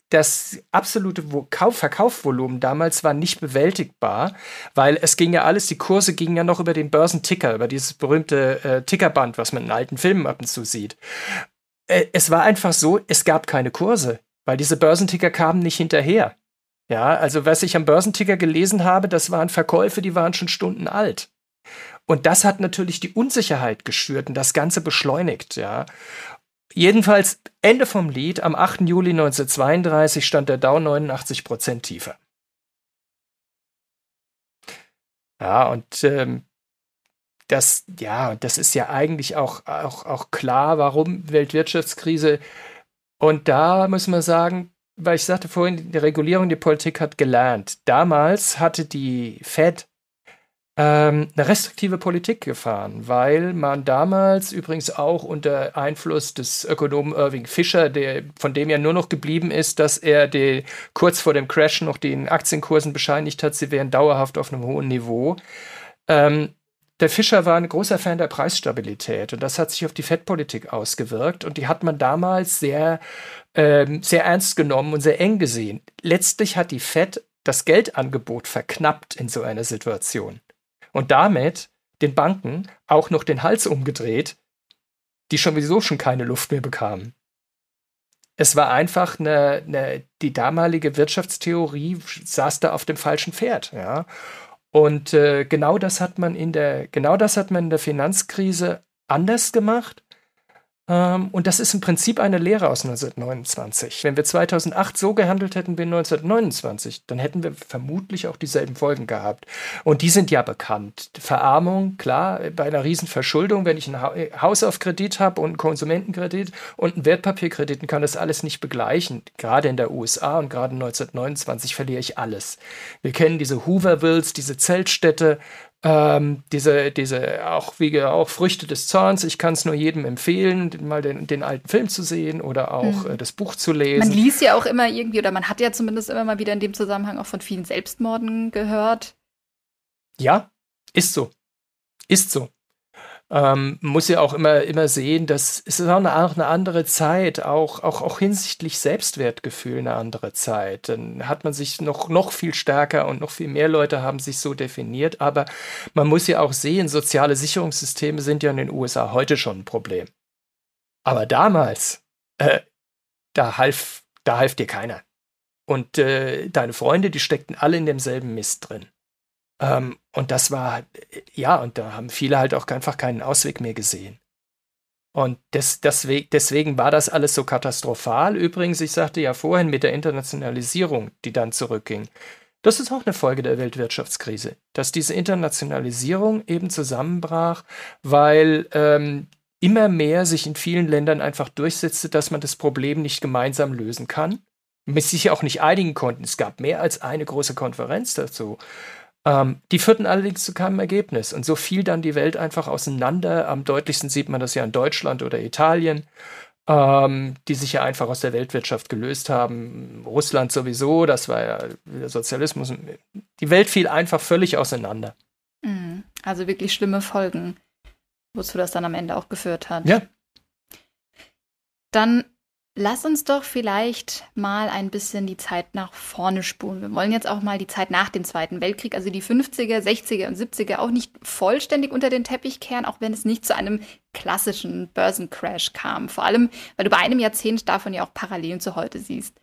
das absolute Kauf Verkaufsvolumen damals war nicht bewältigbar, weil es ging ja alles, die Kurse gingen ja noch über den Börsenticker, über dieses berühmte äh, Tickerband, was man in alten Filmen ab und zu sieht. Äh, es war einfach so, es gab keine Kurse, weil diese Börsenticker kamen nicht hinterher. Ja, also was ich am Börsenticker gelesen habe, das waren Verkäufe, die waren schon Stunden alt. Und das hat natürlich die Unsicherheit geschürt und das Ganze beschleunigt, ja. Jedenfalls Ende vom Lied, am 8. Juli 1932 stand der Dow 89 Prozent tiefer. Ja, und ähm, das, ja, das ist ja eigentlich auch, auch, auch klar, warum Weltwirtschaftskrise. Und da muss man sagen, weil ich sagte vorhin, die Regulierung, die Politik hat gelernt. Damals hatte die Fed ähm, eine restriktive Politik gefahren, weil man damals übrigens auch unter Einfluss des Ökonomen Irving Fischer, der, von dem ja nur noch geblieben ist, dass er die, kurz vor dem Crash noch den Aktienkursen bescheinigt hat, sie wären dauerhaft auf einem hohen Niveau. Ähm, der Fischer war ein großer Fan der Preisstabilität und das hat sich auf die Fettpolitik ausgewirkt und die hat man damals sehr, ähm, sehr ernst genommen und sehr eng gesehen. Letztlich hat die Fed das Geldangebot verknappt in so einer Situation und damit den Banken auch noch den Hals umgedreht, die schon sowieso schon keine Luft mehr bekamen. Es war einfach eine, eine, die damalige Wirtschaftstheorie saß da auf dem falschen Pferd, ja. Und äh, genau das hat man in der, genau das hat man in der Finanzkrise anders gemacht. Ähm, und das ist im Prinzip eine Lehre aus 1929. Wenn wir 2008 so gehandelt hätten wie 1929, dann hätten wir vermutlich auch dieselben Folgen gehabt. Und die sind ja bekannt. Verarmung, klar, bei einer riesen Verschuldung, wenn ich ein Haus auf Kredit habe und einen Konsumentenkredit und einen Wertpapierkredit, kann das alles nicht begleichen. Gerade in der USA und gerade 1929 verliere ich alles. Wir kennen diese Hoovervilles, diese Zeltstädte, ähm, diese, diese auch wie auch Früchte des Zorns. Ich kann es nur jedem empfehlen, mal den, den, alten Film zu sehen oder auch mhm. äh, das Buch zu lesen. Man liest ja auch immer irgendwie, oder man hat ja zumindest immer mal wieder in dem Zusammenhang auch von vielen Selbstmorden gehört. Ja, Ist so. Ist so. Ähm, muss ja auch immer, immer sehen, dass es ist auch eine, auch eine andere Zeit, auch, auch, auch hinsichtlich Selbstwertgefühl eine andere Zeit. Dann hat man sich noch, noch viel stärker und noch viel mehr Leute haben sich so definiert. Aber man muss ja auch sehen, soziale Sicherungssysteme sind ja in den USA heute schon ein Problem. Aber damals, äh, da half, da half dir keiner. Und äh, deine Freunde, die steckten alle in demselben Mist drin. Ähm, und das war, ja, und da haben viele halt auch einfach keinen Ausweg mehr gesehen. Und des, deswegen, deswegen war das alles so katastrophal. Übrigens, ich sagte ja vorhin mit der Internationalisierung, die dann zurückging. Das ist auch eine Folge der Weltwirtschaftskrise, dass diese Internationalisierung eben zusammenbrach, weil ähm, immer mehr sich in vielen Ländern einfach durchsetzte, dass man das Problem nicht gemeinsam lösen kann. Mit sich auch nicht einigen konnten. Es gab mehr als eine große Konferenz dazu. Ähm, die führten allerdings zu keinem Ergebnis. Und so fiel dann die Welt einfach auseinander. Am deutlichsten sieht man das ja in Deutschland oder Italien, ähm, die sich ja einfach aus der Weltwirtschaft gelöst haben. Russland sowieso, das war ja der Sozialismus. Die Welt fiel einfach völlig auseinander. Mhm. Also wirklich schlimme Folgen, wozu das dann am Ende auch geführt hat. Ja. Dann Lass uns doch vielleicht mal ein bisschen die Zeit nach vorne spulen. Wir wollen jetzt auch mal die Zeit nach dem Zweiten Weltkrieg, also die 50er, 60er und 70er, auch nicht vollständig unter den Teppich kehren, auch wenn es nicht zu einem klassischen Börsencrash kam. Vor allem, weil du bei einem Jahrzehnt davon ja auch Parallelen zu heute siehst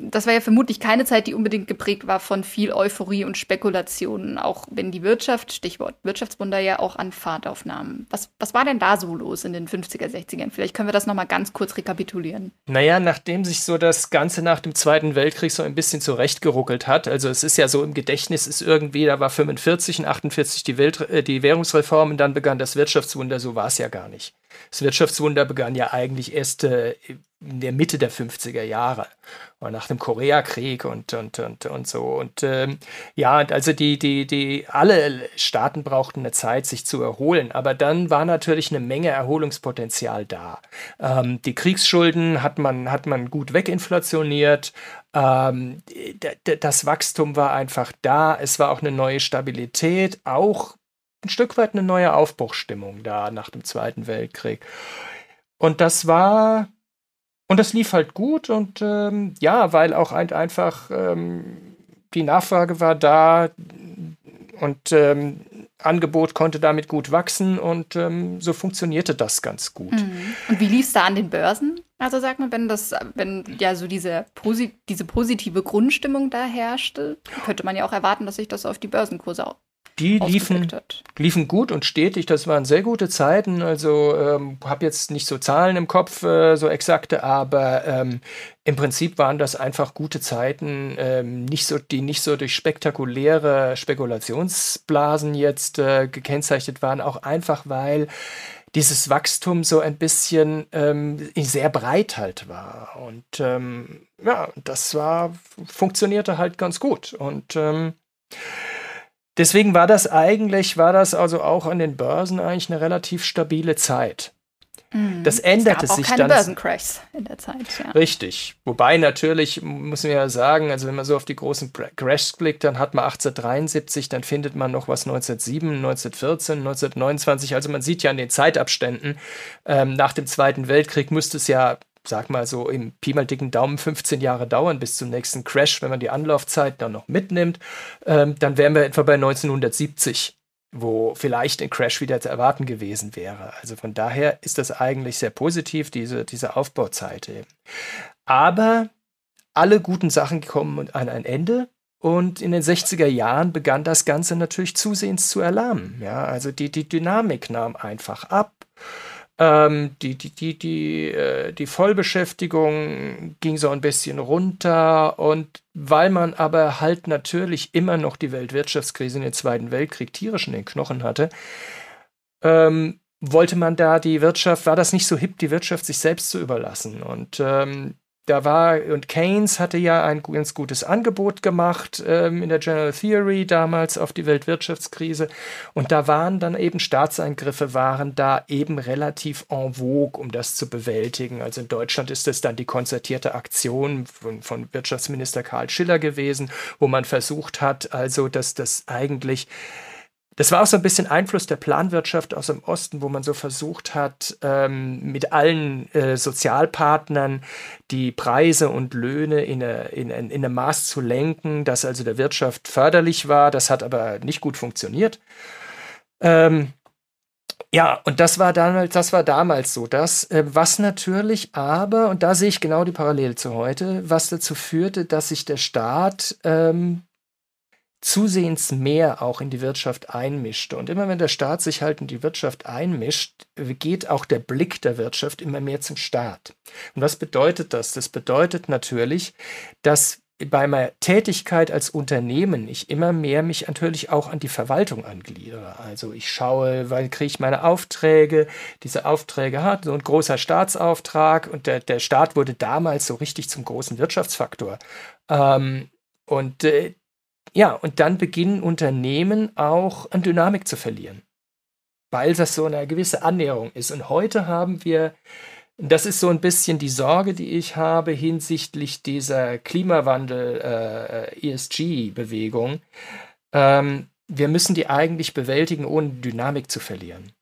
das war ja vermutlich keine Zeit, die unbedingt geprägt war von viel Euphorie und Spekulationen, auch wenn die Wirtschaft, Stichwort Wirtschaftswunder, ja auch an Fahrt aufnahm. Was, was war denn da so los in den 50er, 60ern? Vielleicht können wir das nochmal ganz kurz rekapitulieren. Naja, nachdem sich so das Ganze nach dem Zweiten Weltkrieg so ein bisschen zurechtgeruckelt hat, also es ist ja so im Gedächtnis, ist irgendwie, da war 45 und 48 die, Welt, äh, die Währungsreform und dann begann das Wirtschaftswunder, so war es ja gar nicht. Das Wirtschaftswunder begann ja eigentlich erst äh, in der Mitte der 50er Jahre nach dem Koreakrieg und, und, und, und so. Und ähm, ja, also die, die, die, alle Staaten brauchten eine Zeit, sich zu erholen, aber dann war natürlich eine Menge Erholungspotenzial da. Ähm, die Kriegsschulden hat man, hat man gut weginflationiert, ähm, das Wachstum war einfach da, es war auch eine neue Stabilität, auch ein Stück weit eine neue Aufbruchstimmung da nach dem Zweiten Weltkrieg. Und das war und das lief halt gut und ähm, ja, weil auch ein, einfach ähm, die Nachfrage war da und ähm, Angebot konnte damit gut wachsen und ähm, so funktionierte das ganz gut. Mhm. Und wie lief es da an den Börsen? Also sag mal, wenn das, wenn ja so diese, posi diese positive Grundstimmung da herrschte, könnte man ja auch erwarten, dass sich das auf die Börsenkurse die liefen, liefen gut und stetig. Das waren sehr gute Zeiten. Also ähm, habe jetzt nicht so Zahlen im Kopf, äh, so exakte, aber ähm, im Prinzip waren das einfach gute Zeiten, ähm, nicht so, die nicht so durch spektakuläre Spekulationsblasen jetzt äh, gekennzeichnet waren, auch einfach weil dieses Wachstum so ein bisschen ähm, sehr breit halt war. Und ähm, ja, das war, funktionierte halt ganz gut. Und ähm, Deswegen war das eigentlich, war das also auch an den Börsen eigentlich eine relativ stabile Zeit. Mhm. Das änderte es gab auch sich keine dann. Börsencrashs in der Zeit. Ja. Richtig. Wobei natürlich, muss man ja sagen, also wenn man so auf die großen Crashs blickt, dann hat man 1873, dann findet man noch was 1907, 1914, 1929. Also man sieht ja an den Zeitabständen, ähm, nach dem Zweiten Weltkrieg müsste es ja sag mal so im Pi mal dicken Daumen 15 Jahre dauern bis zum nächsten Crash, wenn man die Anlaufzeit dann noch mitnimmt, ähm, dann wären wir etwa bei 1970, wo vielleicht ein Crash wieder zu erwarten gewesen wäre. Also von daher ist das eigentlich sehr positiv, diese, diese Aufbauzeit eben. Aber alle guten Sachen kommen an ein Ende. Und in den 60er Jahren begann das Ganze natürlich zusehends zu erlahmen. Ja, also die, die Dynamik nahm einfach ab. Ähm, die, die, die, die, äh, die Vollbeschäftigung ging so ein bisschen runter und weil man aber halt natürlich immer noch die Weltwirtschaftskrise in den Zweiten Weltkrieg tierisch in den Knochen hatte, ähm, wollte man da die Wirtschaft, war das nicht so hip, die Wirtschaft sich selbst zu überlassen. Und ähm, da war, und Keynes hatte ja ein ganz gutes Angebot gemacht ähm, in der General Theory damals auf die Weltwirtschaftskrise. Und da waren dann eben Staatseingriffe, waren da eben relativ en vogue, um das zu bewältigen. Also in Deutschland ist es dann die konzertierte Aktion von, von Wirtschaftsminister Karl Schiller gewesen, wo man versucht hat, also dass das eigentlich Das war auch so ein bisschen Einfluss der Planwirtschaft aus dem Osten, wo man so versucht hat, ähm, mit allen äh, Sozialpartnern die Preise und Löhne in, eine, in, in, in einem Maß zu lenken, das also der Wirtschaft förderlich war. Das hat aber nicht gut funktioniert. Ähm, ja, und das war damals, das war damals so. Das, äh, was natürlich aber, und da sehe ich genau die Parallele zu heute, was dazu führte, dass sich der Staat ähm, zusehends mehr auch in die Wirtschaft einmischte. Und immer wenn der Staat sich halt in die Wirtschaft einmischt, geht auch der Blick der Wirtschaft immer mehr zum Staat. Und was bedeutet das? Das bedeutet natürlich, dass bei meiner Tätigkeit als Unternehmen ich immer mehr mich natürlich auch an die Verwaltung angliedere. Also ich schaue, weil kriege ich meine Aufträge, diese Aufträge hat so ein großer Staatsauftrag und der, der Staat wurde damals so richtig zum großen Wirtschaftsfaktor. Ähm, und äh, ja, und dann beginnen Unternehmen auch an Dynamik zu verlieren, weil das so eine gewisse Annäherung ist. Und heute haben wir, das ist so ein bisschen die Sorge, die ich habe hinsichtlich dieser Klimawandel-ESG-Bewegung. Äh, ähm, wir müssen die eigentlich bewältigen, ohne Dynamik zu verlieren.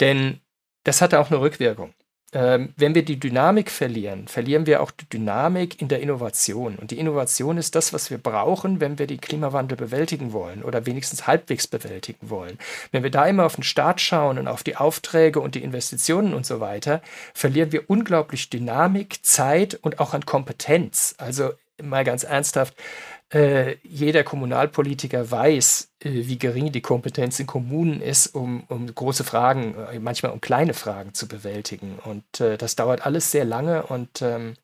Denn das hat auch eine Rückwirkung wenn wir die Dynamik verlieren, verlieren wir auch die Dynamik in der Innovation. Und die Innovation ist das, was wir brauchen, wenn wir den Klimawandel bewältigen wollen oder wenigstens halbwegs bewältigen wollen. Wenn wir da immer auf den Staat schauen und auf die Aufträge und die Investitionen und so weiter, verlieren wir unglaublich Dynamik, Zeit und auch an Kompetenz. Also mal ganz ernsthaft, äh, jeder Kommunalpolitiker weiß, äh, wie gering die Kompetenz in Kommunen ist, um, um große Fragen, äh, manchmal um kleine Fragen zu bewältigen. Und äh, das dauert alles sehr lange und ähm,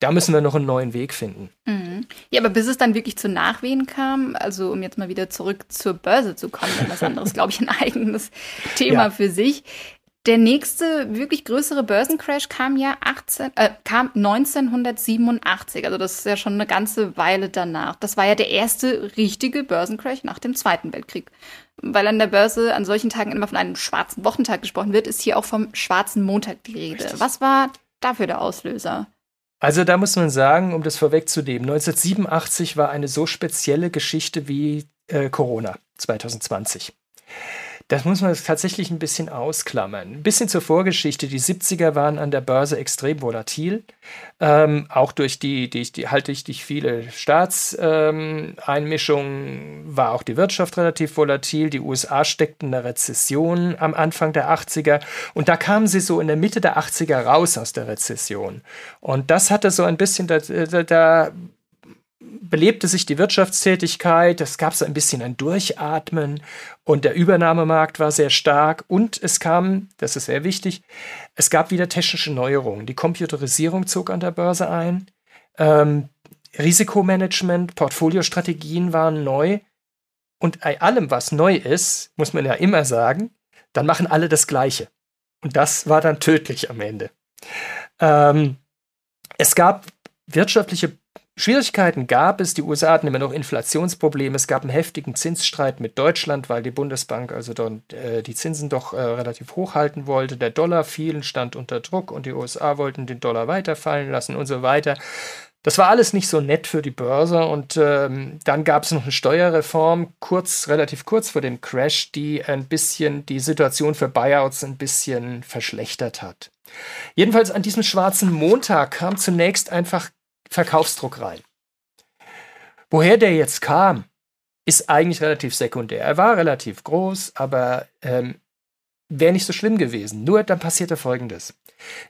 da müssen wir noch einen neuen Weg finden. Mhm. Ja, aber bis es dann wirklich zu Nachwehen kam, also um jetzt mal wieder zurück zur Börse zu kommen, denn das [laughs] andere ist, glaube ich, ein eigenes Thema ja. für sich. Der nächste wirklich größere Börsencrash kam ja 18, äh, kam 1987, also das ist ja schon eine ganze Weile danach. Das war ja der erste richtige Börsencrash nach dem Zweiten Weltkrieg. Weil an der Börse an solchen Tagen immer von einem schwarzen Wochentag gesprochen wird, ist hier auch vom schwarzen Montag die Rede. Richtig. Was war dafür der Auslöser? Also da muss man sagen, um das vorwegzunehmen, 1987 war eine so spezielle Geschichte wie äh, Corona 2020. Das muss man tatsächlich ein bisschen ausklammern. Ein bisschen zur Vorgeschichte. Die 70er waren an der Börse extrem volatil. Ähm, auch durch die, die, die halt durch die viele Staatseinmischungen ähm, war auch die Wirtschaft relativ volatil. Die USA steckten in der Rezession am Anfang der 80er. Und da kamen sie so in der Mitte der 80er raus aus der Rezession. Und das hatte so ein bisschen, da, da, da belebte sich die Wirtschaftstätigkeit, es gab so ein bisschen ein Durchatmen und der Übernahmemarkt war sehr stark und es kam, das ist sehr wichtig, es gab wieder technische Neuerungen. Die Computerisierung zog an der Börse ein, ähm, Risikomanagement, Portfoliostrategien waren neu und bei allem, was neu ist, muss man ja immer sagen, dann machen alle das Gleiche. Und das war dann tödlich am Ende. Ähm, es gab wirtschaftliche Schwierigkeiten gab es. Die USA hatten immer noch Inflationsprobleme. Es gab einen heftigen Zinsstreit mit Deutschland, weil die Bundesbank also dort, äh, die Zinsen doch äh, relativ hoch halten wollte. Der Dollar fiel, stand unter Druck und die USA wollten den Dollar weiterfallen lassen und so weiter. Das war alles nicht so nett für die Börse und ähm, dann gab es noch eine Steuerreform, kurz, relativ kurz vor dem Crash, die ein bisschen die Situation für Buyouts ein bisschen verschlechtert hat. Jedenfalls an diesem schwarzen Montag kam zunächst einfach Verkaufsdruck rein. Woher der jetzt kam, ist eigentlich relativ sekundär. Er war relativ groß, aber ähm, wäre nicht so schlimm gewesen. Nur dann passierte Folgendes.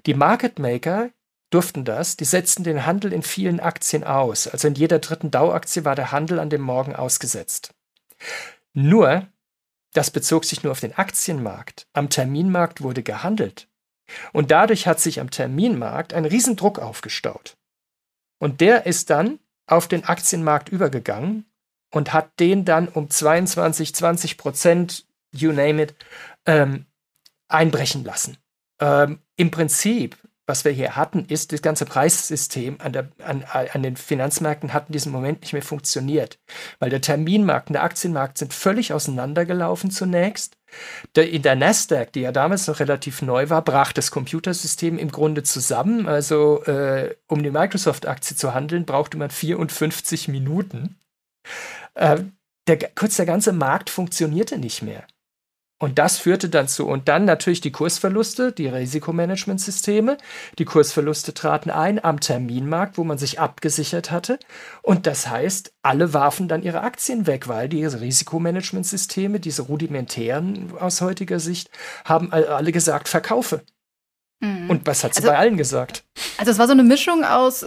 Die Market Maker durften das, die setzten den Handel in vielen Aktien aus. Also in jeder dritten Dauaktie war der Handel an dem Morgen ausgesetzt. Nur, das bezog sich nur auf den Aktienmarkt. Am Terminmarkt wurde gehandelt. Und dadurch hat sich am Terminmarkt ein Riesendruck aufgestaut. Und der ist dann auf den Aktienmarkt übergegangen und hat den dann um 22, 20 Prozent, you name it, ähm, einbrechen lassen. Ähm, Im Prinzip, was wir hier hatten, ist, das ganze Preissystem an, der, an, an den Finanzmärkten hat in diesem Moment nicht mehr funktioniert, weil der Terminmarkt und der Aktienmarkt sind völlig auseinandergelaufen zunächst in der Nasdaq, die ja damals noch relativ neu war, brach das Computersystem im Grunde zusammen. Also äh, um die Microsoft-Aktie zu handeln, brauchte man 54 Minuten. Äh, der, kurz der ganze Markt funktionierte nicht mehr. Und das führte dann zu, und dann natürlich die Kursverluste, die Risikomanagementsysteme. Die Kursverluste traten ein am Terminmarkt, wo man sich abgesichert hatte. Und das heißt, alle warfen dann ihre Aktien weg, weil diese Risikomanagementsysteme, diese rudimentären aus heutiger Sicht, haben alle gesagt, verkaufe. Mhm. Und was hat sie also, bei allen gesagt? Also es war so eine Mischung aus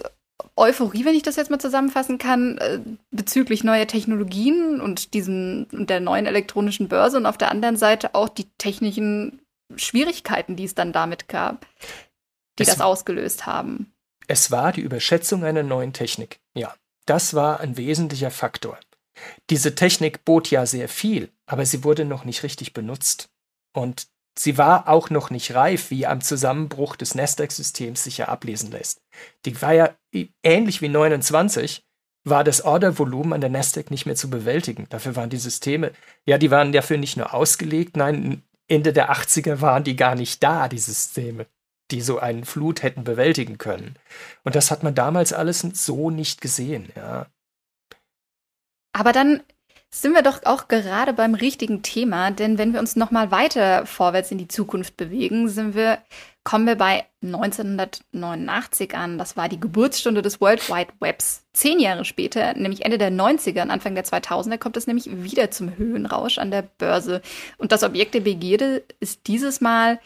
Euphorie, wenn ich das jetzt mal zusammenfassen kann, äh, bezüglich neuer Technologien und diesen und der neuen elektronischen Börse und auf der anderen Seite auch die technischen Schwierigkeiten, die es dann damit gab, die es, das ausgelöst haben. Es war die Überschätzung einer neuen Technik. Ja, das war ein wesentlicher Faktor. Diese Technik bot ja sehr viel, aber sie wurde noch nicht richtig benutzt. Und Sie war auch noch nicht reif, wie am Zusammenbruch des Nasdaq-Systems sich ja ablesen lässt. Die war ja ähnlich wie 29, war das Ordervolumen an der Nasdaq nicht mehr zu bewältigen. Dafür waren die Systeme, ja, die waren dafür nicht nur ausgelegt, nein, Ende der 80er waren die gar nicht da, die Systeme, die so einen Flut hätten bewältigen können. Und das hat man damals alles so nicht gesehen, ja. Aber dann sind wir doch auch gerade beim richtigen Thema, denn wenn wir uns noch mal weiter vorwärts in die Zukunft bewegen, sind wir kommen wir bei 1989 an. Das war die Geburtsstunde des World Wide Webs. Zehn Jahre später, nämlich Ende der 90er und Anfang der 2000er, kommt es nämlich wieder zum Höhenrausch an der Börse. Und das Objekt der Begierde ist dieses Mal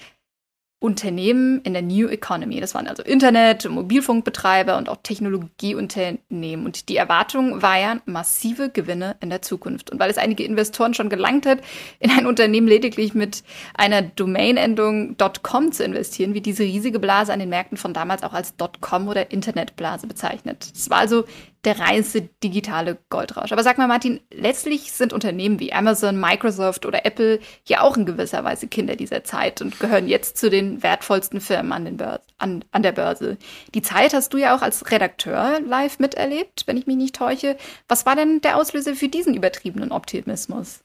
Unternehmen in der New Economy. Das waren also Internet, Mobilfunkbetreiber und auch Technologieunternehmen. Und die Erwartung war ja massive Gewinne in der Zukunft. Und weil es einige Investoren schon gelangt hat, in ein Unternehmen lediglich mit einer Domain-Endung .com zu investieren, wie diese riesige Blase an den Märkten von damals auch als .com oder Internetblase bezeichnet. Es war also der reinste digitale Goldrausch. Aber sag mal, Martin, letztlich sind Unternehmen wie Amazon, Microsoft oder Apple ja auch in gewisser Weise Kinder dieser Zeit und gehören jetzt zu den wertvollsten Firmen an, Börse, an, an der Börse. Die Zeit hast du ja auch als Redakteur live miterlebt, wenn ich mich nicht täusche. Was war denn der Auslöser für diesen übertriebenen Optimismus?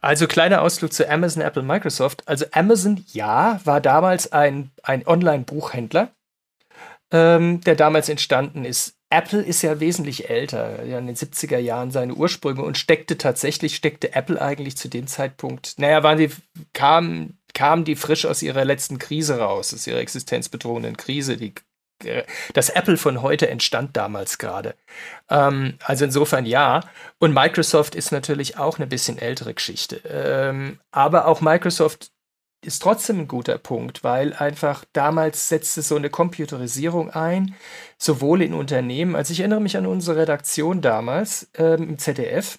Also kleiner Ausflug zu Amazon, Apple, Microsoft. Also Amazon, ja, war damals ein, ein Online-Buchhändler, ähm, der damals entstanden ist. Apple ist ja wesentlich älter, ja in den 70er Jahren seine Ursprünge und steckte tatsächlich, steckte Apple eigentlich zu dem Zeitpunkt, naja, waren die, kamen, kamen die frisch aus ihrer letzten Krise raus, aus ihrer existenzbedrohenden Krise, die äh, das Apple von heute entstand damals gerade. Ähm, also insofern ja. Und Microsoft ist natürlich auch eine bisschen ältere Geschichte. Ähm, aber auch Microsoft ist trotzdem ein guter Punkt, weil einfach damals setzte so eine Computerisierung ein, sowohl in Unternehmen, also ich erinnere mich an unsere Redaktion damals ähm, im ZDF,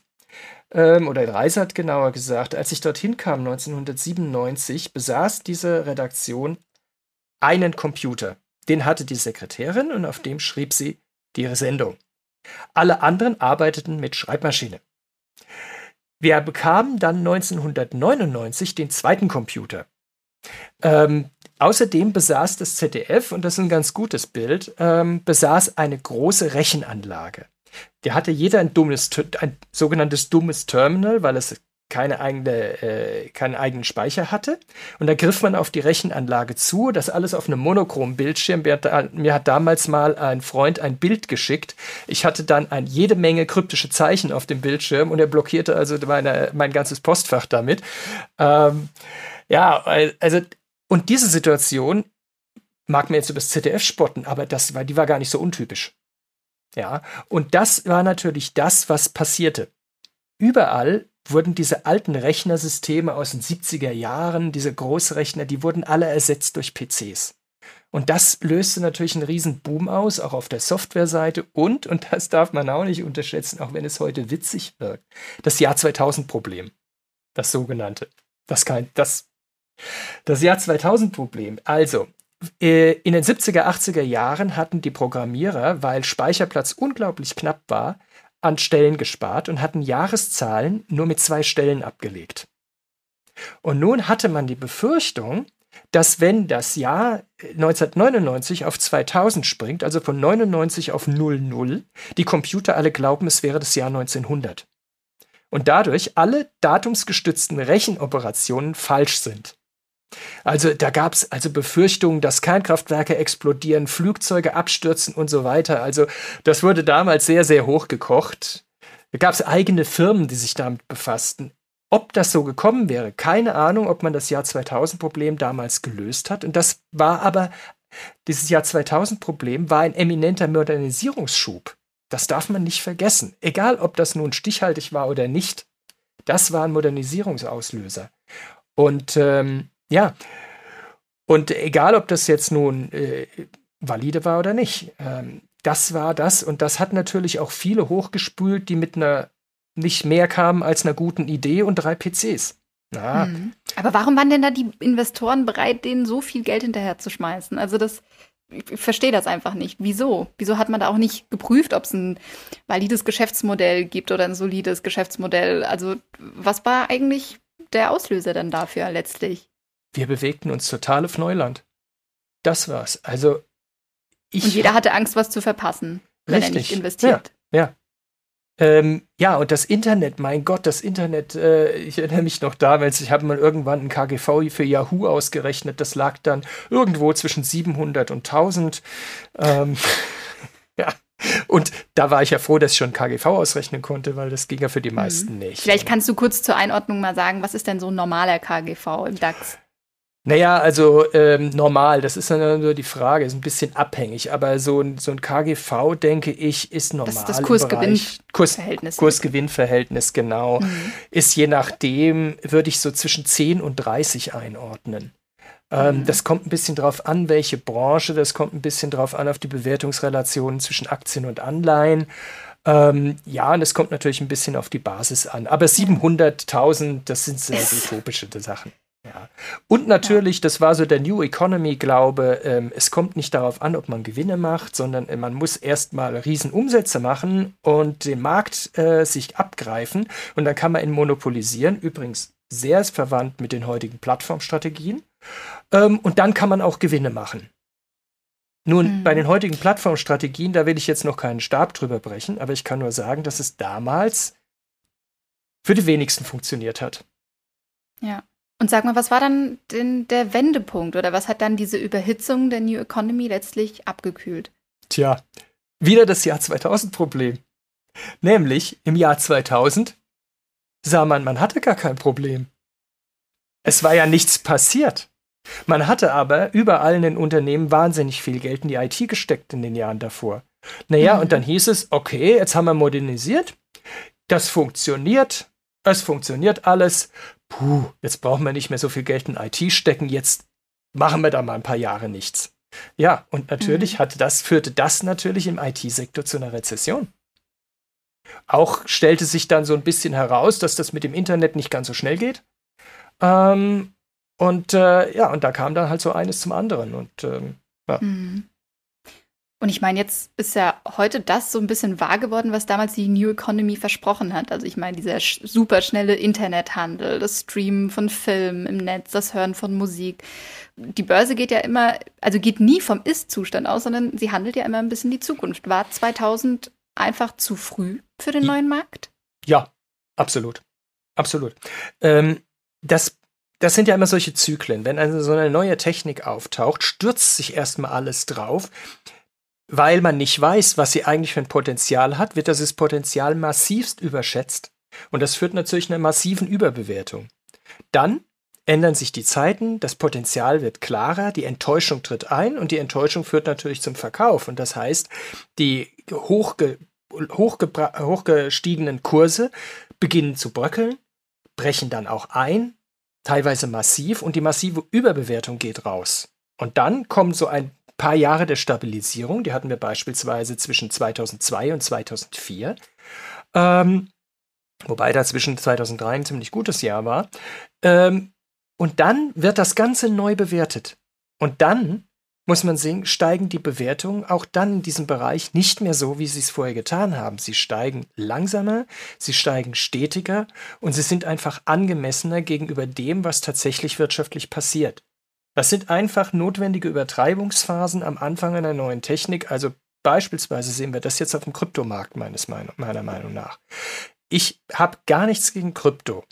ähm, oder in Reisert genauer gesagt, als ich dorthin kam 1997, besaß diese Redaktion einen Computer. Den hatte die Sekretärin und auf dem schrieb sie die Sendung. Alle anderen arbeiteten mit Schreibmaschine. Wir bekamen dann 1999 den zweiten Computer. Ähm, außerdem besaß das ZDF, und das ist ein ganz gutes Bild, ähm, besaß eine große Rechenanlage. Der hatte jeder ein dummes, ein sogenanntes dummes Terminal, weil es keine eigene, äh, keinen eigenen Speicher hatte. Und da griff man auf die Rechenanlage zu, das alles auf einem monochromen Bildschirm. Mir hat, mir hat, damals mal ein Freund ein Bild geschickt. Ich hatte dann ein, jede Menge kryptische Zeichen auf dem Bildschirm und er blockierte also meine, mein ganzes Postfach damit. Ähm, ja, also, und diese Situation mag mir jetzt über das ZDF spotten, aber das war, die war gar nicht so untypisch. Ja, und das war natürlich das, was passierte. Überall wurden diese alten Rechnersysteme aus den 70er Jahren, diese Großrechner, die wurden alle ersetzt durch PCs. Und das löste natürlich einen riesen Boom aus, auch auf der Softwareseite und, und das darf man auch nicht unterschätzen, auch wenn es heute witzig wirkt, das Jahr 2000 Problem. Das sogenannte. Das, kein, das das Jahr 2000 Problem. Also, äh, in den 70er, 80er Jahren hatten die Programmierer, weil Speicherplatz unglaublich knapp war, an Stellen gespart und hatten Jahreszahlen nur mit zwei Stellen abgelegt. Und nun hatte man die Befürchtung, dass wenn das Jahr 1999 auf 2000 springt, also von 99 auf 00, die Computer alle glauben, es wäre das Jahr 1900. Und dadurch alle datumsgestützten Rechenoperationen falsch sind. Also da gab es also Befürchtungen, dass Kernkraftwerke explodieren, Flugzeuge abstürzen und so weiter. Also das wurde damals sehr, sehr hoch gekocht. Da gab es eigene Firmen, die sich damit befassten. Ob das so gekommen wäre, keine Ahnung, ob man das Jahr 2000-Problem damals gelöst hat. Und das war aber, dieses Jahr 2000-Problem war ein eminenter Modernisierungsschub. Das darf man nicht vergessen. Egal, ob das nun stichhaltig war oder nicht, das war ein Modernisierungsauslöser. Und ähm, ja, und egal, ob das jetzt nun äh, valide war oder nicht, ähm, das war das. Und das hat natürlich auch viele hochgespült, die mit einer nicht mehr kamen als einer guten Idee und drei PCs. Na. Hm. Aber warum waren denn da die Investoren bereit, denen so viel Geld hinterherzuschmeißen? Also das, ich verstehe das einfach nicht. Wieso? Wieso hat man da auch nicht geprüft, ob es ein valides Geschäftsmodell gibt oder ein solides Geschäftsmodell? Also was war eigentlich der Auslöser dann dafür letztlich? Wir bewegten uns total auf Neuland. Das war's. Also ich. Und jeder hatte Angst, was zu verpassen, wenn richtig. er nicht investiert. Ja, ja. Ähm, ja, und das Internet, mein Gott, das Internet, äh, ich erinnere mich noch damals, ich habe mal irgendwann ein KGV für Yahoo ausgerechnet, das lag dann irgendwo zwischen 700 und 1000. Ähm, [laughs] ja, und da war ich ja froh, dass ich schon KGV ausrechnen konnte, weil das ging ja für die mhm. meisten mhm. nicht. Vielleicht kannst du kurz zur Einordnung mal sagen, was ist denn so ein normaler KGV im DAX? Naja, also ähm, normal, das ist dann nur die Frage, ist ein bisschen abhängig, aber so ein, so ein KGV, denke ich, ist normal. Das ist das Kursgewinnverhältnis. Kurs, Kursgewinnverhältnis, genau. Mhm. Ist je nachdem, würde ich so zwischen 10 und 30 einordnen. Ähm, mhm. Das kommt ein bisschen drauf an, welche Branche, das kommt ein bisschen drauf an, auf die Bewertungsrelationen zwischen Aktien und Anleihen. Ähm, ja, und es kommt natürlich ein bisschen auf die Basis an. Aber 700.000, das sind sehr utopische Sachen. Ja. Und natürlich, das war so der New Economy-Glaube, ähm, es kommt nicht darauf an, ob man Gewinne macht, sondern äh, man muss erstmal Riesenumsätze machen und den Markt äh, sich abgreifen und dann kann man ihn monopolisieren. Übrigens sehr verwandt mit den heutigen Plattformstrategien. Ähm, und dann kann man auch Gewinne machen. Nun, mhm. bei den heutigen Plattformstrategien, da will ich jetzt noch keinen Stab drüber brechen, aber ich kann nur sagen, dass es damals für die wenigsten funktioniert hat. Ja. Und sag mal, was war dann denn der Wendepunkt oder was hat dann diese Überhitzung der New Economy letztlich abgekühlt? Tja, wieder das Jahr 2000 Problem. Nämlich im Jahr 2000 sah man, man hatte gar kein Problem. Es war ja nichts passiert. Man hatte aber überall in den Unternehmen wahnsinnig viel Geld in die IT gesteckt in den Jahren davor. Naja, mhm. und dann hieß es, okay, jetzt haben wir modernisiert, das funktioniert, es funktioniert alles, puh, jetzt brauchen wir nicht mehr so viel Geld in IT stecken, jetzt machen wir da mal ein paar Jahre nichts. Ja, und natürlich mhm. hatte das, führte das natürlich im IT-Sektor zu einer Rezession. Auch stellte sich dann so ein bisschen heraus, dass das mit dem Internet nicht ganz so schnell geht. Ähm, und äh, ja, und da kam dann halt so eines zum anderen. Und ähm, ja. Mhm. Und ich meine, jetzt ist ja heute das so ein bisschen wahr geworden, was damals die New Economy versprochen hat. Also ich meine, dieser super schnelle Internethandel, das Streamen von Filmen im Netz, das Hören von Musik. Die Börse geht ja immer, also geht nie vom Ist-Zustand aus, sondern sie handelt ja immer ein bisschen die Zukunft. War 2000 einfach zu früh für den neuen Markt? Ja, absolut. Absolut. Ähm, das das sind ja immer solche Zyklen. Wenn also so eine neue Technik auftaucht, stürzt sich erstmal alles drauf weil man nicht weiß, was sie eigentlich für ein Potenzial hat, wird das Potenzial massivst überschätzt. Und das führt natürlich einer massiven Überbewertung. Dann ändern sich die Zeiten, das Potenzial wird klarer, die Enttäuschung tritt ein und die Enttäuschung führt natürlich zum Verkauf. Und das heißt, die hochge hochgestiegenen Kurse beginnen zu bröckeln, brechen dann auch ein, teilweise massiv, und die massive Überbewertung geht raus. Und dann kommt so ein paar Jahre der Stabilisierung, die hatten wir beispielsweise zwischen 2002 und 2004. Ähm, wobei da zwischen 2003 ein ziemlich gutes Jahr war. Ähm, und dann wird das Ganze neu bewertet. Und dann muss man sehen, steigen die Bewertungen auch dann in diesem Bereich nicht mehr so, wie sie es vorher getan haben. Sie steigen langsamer, sie steigen stetiger und sie sind einfach angemessener gegenüber dem, was tatsächlich wirtschaftlich passiert. Das sind einfach notwendige Übertreibungsphasen am Anfang einer neuen Technik. Also beispielsweise sehen wir das jetzt auf dem Kryptomarkt meines, meiner Meinung nach. Ich habe gar nichts gegen Krypto.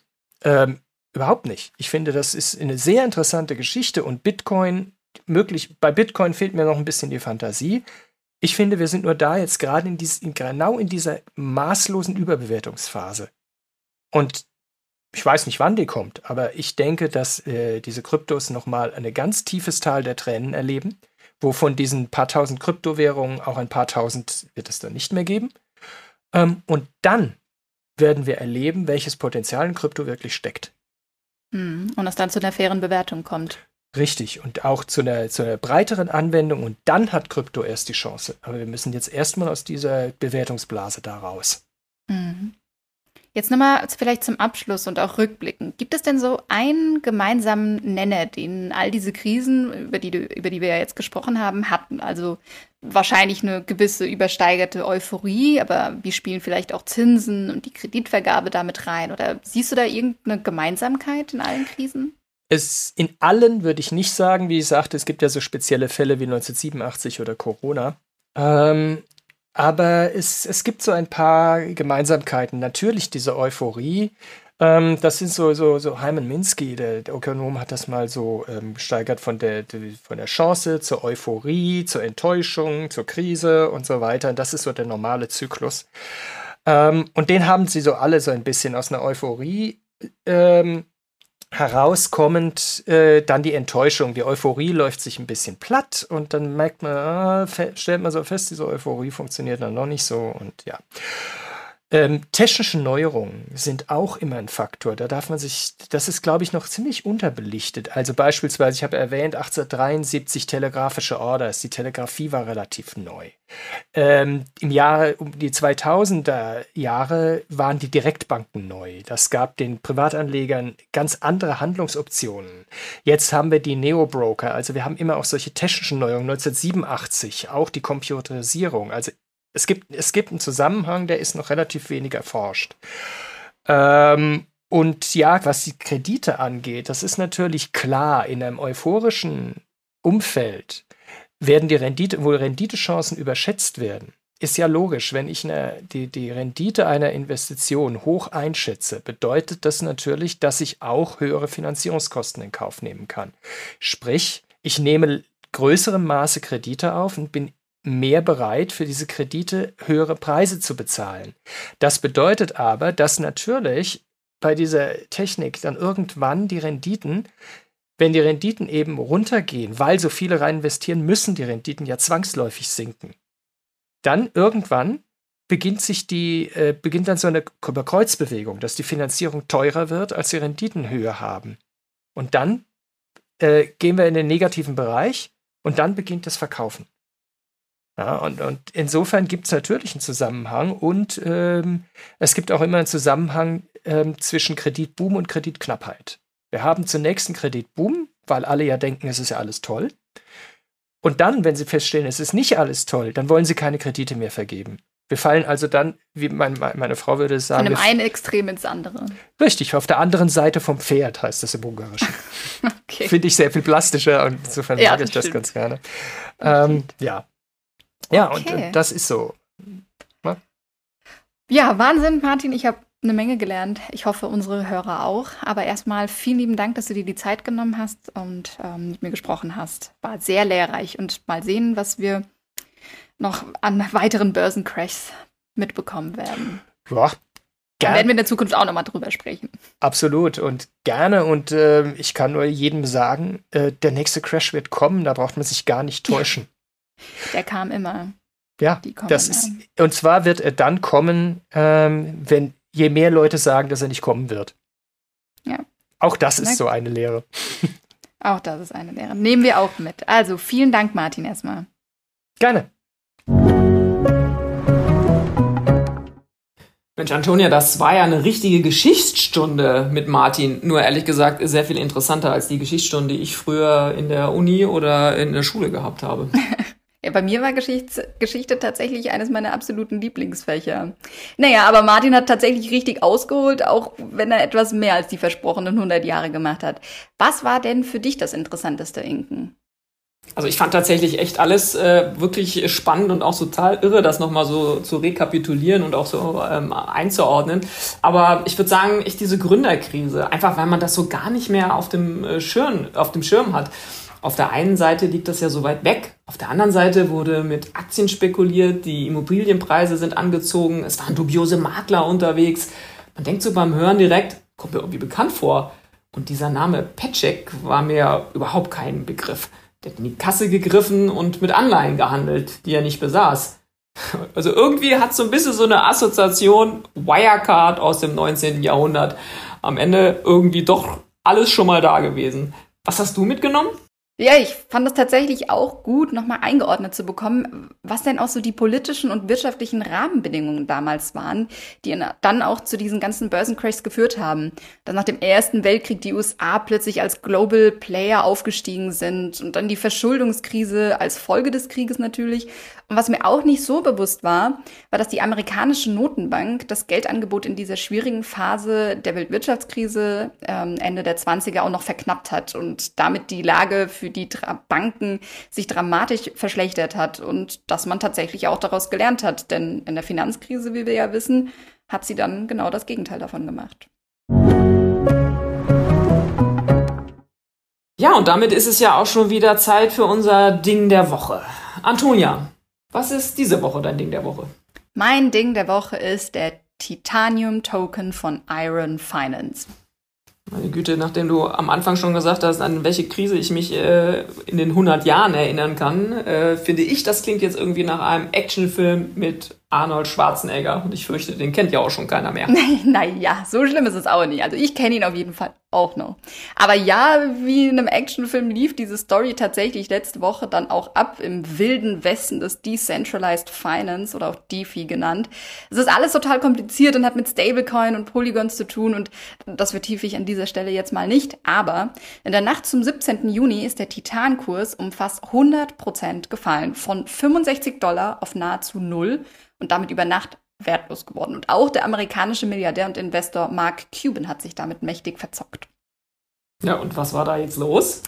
Ähm, überhaupt nicht. Ich finde, das ist eine sehr interessante Geschichte und Bitcoin, möglich, bei Bitcoin fehlt mir noch ein bisschen die Fantasie. Ich finde, wir sind nur da jetzt gerade in, dies, in genau in dieser maßlosen Überbewertungsphase. Und ich weiß nicht, wann die kommt, aber ich denke, dass äh, diese Kryptos nochmal ein ganz tiefes Tal der Tränen erleben, wo von diesen paar tausend Kryptowährungen auch ein paar tausend wird es dann nicht mehr geben. Ähm, und dann werden wir erleben, welches Potenzial in Krypto wirklich steckt. Hm, und es dann zu einer fairen Bewertung kommt. Richtig, und auch zu einer, zu einer breiteren Anwendung und dann hat Krypto erst die Chance. Aber wir müssen jetzt erstmal aus dieser Bewertungsblase da raus. Mhm. Jetzt nochmal vielleicht zum Abschluss und auch rückblickend. Gibt es denn so einen gemeinsamen Nenner, den all diese Krisen, über die, über die wir ja jetzt gesprochen haben, hatten? Also wahrscheinlich eine gewisse übersteigerte Euphorie, aber wie spielen vielleicht auch Zinsen und die Kreditvergabe damit rein? Oder siehst du da irgendeine Gemeinsamkeit in allen Krisen? Es in allen würde ich nicht sagen, wie ich sagte, es gibt ja so spezielle Fälle wie 1987 oder Corona. Ähm, aber es, es gibt so ein paar Gemeinsamkeiten. Natürlich diese Euphorie. Ähm, das sind so, so, so Hyman Minsky, der, der Ökonom, hat das mal so ähm, gesteigert von der, von der Chance zur Euphorie, zur Enttäuschung, zur Krise und so weiter. Und das ist so der normale Zyklus. Ähm, und den haben sie so alle so ein bisschen aus einer Euphorie ähm, herauskommend äh, dann die Enttäuschung. Die Euphorie läuft sich ein bisschen platt und dann merkt man, ah, stellt man so fest, diese Euphorie funktioniert dann noch nicht so und ja. Ähm, technische Neuerungen sind auch immer ein Faktor. Da darf man sich, das ist, glaube ich, noch ziemlich unterbelichtet. Also beispielsweise, ich habe erwähnt, 1873 telegrafische Orders. Die Telegrafie war relativ neu. Ähm, Im Jahre, um die 2000er Jahre waren die Direktbanken neu. Das gab den Privatanlegern ganz andere Handlungsoptionen. Jetzt haben wir die Neo-Broker. Also wir haben immer auch solche technischen Neuerungen. 1987 auch die Computerisierung. Also es gibt, es gibt einen Zusammenhang, der ist noch relativ wenig erforscht. Ähm, und ja, was die Kredite angeht, das ist natürlich klar, in einem euphorischen Umfeld werden die Rendite, wohl Renditechancen überschätzt werden. Ist ja logisch, wenn ich eine, die, die Rendite einer Investition hoch einschätze, bedeutet das natürlich, dass ich auch höhere Finanzierungskosten in Kauf nehmen kann. Sprich, ich nehme größerem Maße Kredite auf und bin mehr bereit, für diese Kredite höhere Preise zu bezahlen. Das bedeutet aber, dass natürlich bei dieser Technik dann irgendwann die Renditen, wenn die Renditen eben runtergehen, weil so viele rein investieren, müssen die Renditen ja zwangsläufig sinken. Dann irgendwann beginnt sich die, äh, beginnt dann so eine Kreuzbewegung, dass die Finanzierung teurer wird, als die Renditen höher haben. Und dann äh, gehen wir in den negativen Bereich und dann beginnt das Verkaufen. Ja, und, und insofern gibt es natürlich einen Zusammenhang und ähm, es gibt auch immer einen Zusammenhang ähm, zwischen Kreditboom und Kreditknappheit. Wir haben zunächst einen Kreditboom, weil alle ja denken, es ist ja alles toll. Und dann, wenn sie feststellen, es ist nicht alles toll, dann wollen sie keine Kredite mehr vergeben. Wir fallen also dann, wie mein, meine Frau würde es sagen. Von dem einen Extrem ins andere. Richtig, auf der anderen Seite vom Pferd heißt das im Ungarischen. [laughs] okay. Finde ich sehr viel plastischer und insofern ja, mag ich das ganz gerne. Ähm, ja, ja, okay. und, das ist so. Ne? Ja, Wahnsinn, Martin. Ich habe eine Menge gelernt. Ich hoffe, unsere Hörer auch. Aber erstmal vielen lieben Dank, dass du dir die Zeit genommen hast und ähm, mit mir gesprochen hast. War sehr lehrreich und mal sehen, was wir noch an weiteren Börsencrashs mitbekommen werden. Ja, da werden wir in der Zukunft auch nochmal drüber sprechen. Absolut und gerne. Und äh, ich kann nur jedem sagen, äh, der nächste Crash wird kommen, da braucht man sich gar nicht täuschen. Der kam immer. Ja, das ist, und zwar wird er dann kommen, ähm, wenn je mehr Leute sagen, dass er nicht kommen wird. Ja. Auch das ist so eine Lehre. [laughs] Auch das ist eine Lehre. Nehmen wir auch mit. Also vielen Dank, Martin, erstmal. Gerne. Mensch, Antonia, das war ja eine richtige Geschichtsstunde mit Martin. Nur ehrlich gesagt sehr viel interessanter als die Geschichtsstunde, die ich früher in der Uni oder in der Schule gehabt habe. [laughs] Ja, bei mir war Geschichte, Geschichte tatsächlich eines meiner absoluten Lieblingsfächer. Naja, aber Martin hat tatsächlich richtig ausgeholt, auch wenn er etwas mehr als die versprochenen 100 Jahre gemacht hat. Was war denn für dich das Interessanteste, Inken? Also ich fand tatsächlich echt alles äh, wirklich spannend und auch total irre, das nochmal so zu rekapitulieren und auch so ähm, einzuordnen. Aber ich würde sagen, echt diese Gründerkrise, einfach weil man das so gar nicht mehr auf dem äh, Schirm, auf dem Schirm hat. Auf der einen Seite liegt das ja so weit weg, auf der anderen Seite wurde mit Aktien spekuliert, die Immobilienpreise sind angezogen, es waren dubiose Makler unterwegs. Man denkt so beim Hören direkt, kommt mir irgendwie bekannt vor. Und dieser Name Petschek war mir überhaupt kein Begriff. Der hat in die Kasse gegriffen und mit Anleihen gehandelt, die er nicht besaß. [laughs] Also irgendwie hat so ein bisschen so eine Assoziation Wirecard aus dem 19. Jahrhundert. Am Ende irgendwie doch alles schon mal da gewesen. Was hast du mitgenommen? Ja, ich fand es tatsächlich auch gut, nochmal eingeordnet zu bekommen, was denn auch so die politischen und wirtschaftlichen Rahmenbedingungen damals waren, die dann auch zu diesen ganzen Börsencrashs geführt haben. Dass nach dem Ersten Weltkrieg die USA plötzlich als Global Player aufgestiegen sind und dann die Verschuldungskrise als Folge des Krieges natürlich und was mir auch nicht so bewusst war, war, dass die amerikanische Notenbank das Geldangebot in dieser schwierigen Phase der Weltwirtschaftskrise ähm, Ende der 20er auch noch verknappt hat und damit die Lage für die Tra Banken sich dramatisch verschlechtert hat und dass man tatsächlich auch daraus gelernt hat. Denn in der Finanzkrise, wie wir ja wissen, hat sie dann genau das Gegenteil davon gemacht. Ja, und damit ist es ja auch schon wieder Zeit für unser Ding der Woche. Antonia, was ist diese Woche dein Ding der Woche? Mein Ding der Woche ist der Titanium Token von Iron Finance. Meine Güte, nachdem du am Anfang schon gesagt hast, an welche Krise ich mich äh, in den 100 Jahren erinnern kann, äh, finde ich, das klingt jetzt irgendwie nach einem Actionfilm mit Arnold Schwarzenegger. Und ich fürchte, den kennt ja auch schon keiner mehr. [laughs] naja, so schlimm ist es auch nicht. Also ich kenne ihn auf jeden Fall auch noch. Aber ja, wie in einem Actionfilm lief diese Story tatsächlich letzte Woche dann auch ab im wilden Westen des Decentralized Finance oder auch DeFi genannt. Es ist alles total kompliziert und hat mit Stablecoin und Polygons zu tun und das vertiefe ich an dieser Stelle jetzt mal nicht. Aber in der Nacht zum 17. Juni ist der Titankurs um fast 100 Prozent gefallen. Von 65 Dollar auf nahezu null und damit über Nacht wertlos geworden. Und auch der amerikanische Milliardär und Investor Mark Cuban hat sich damit mächtig verzockt. Ja, und was war da jetzt los?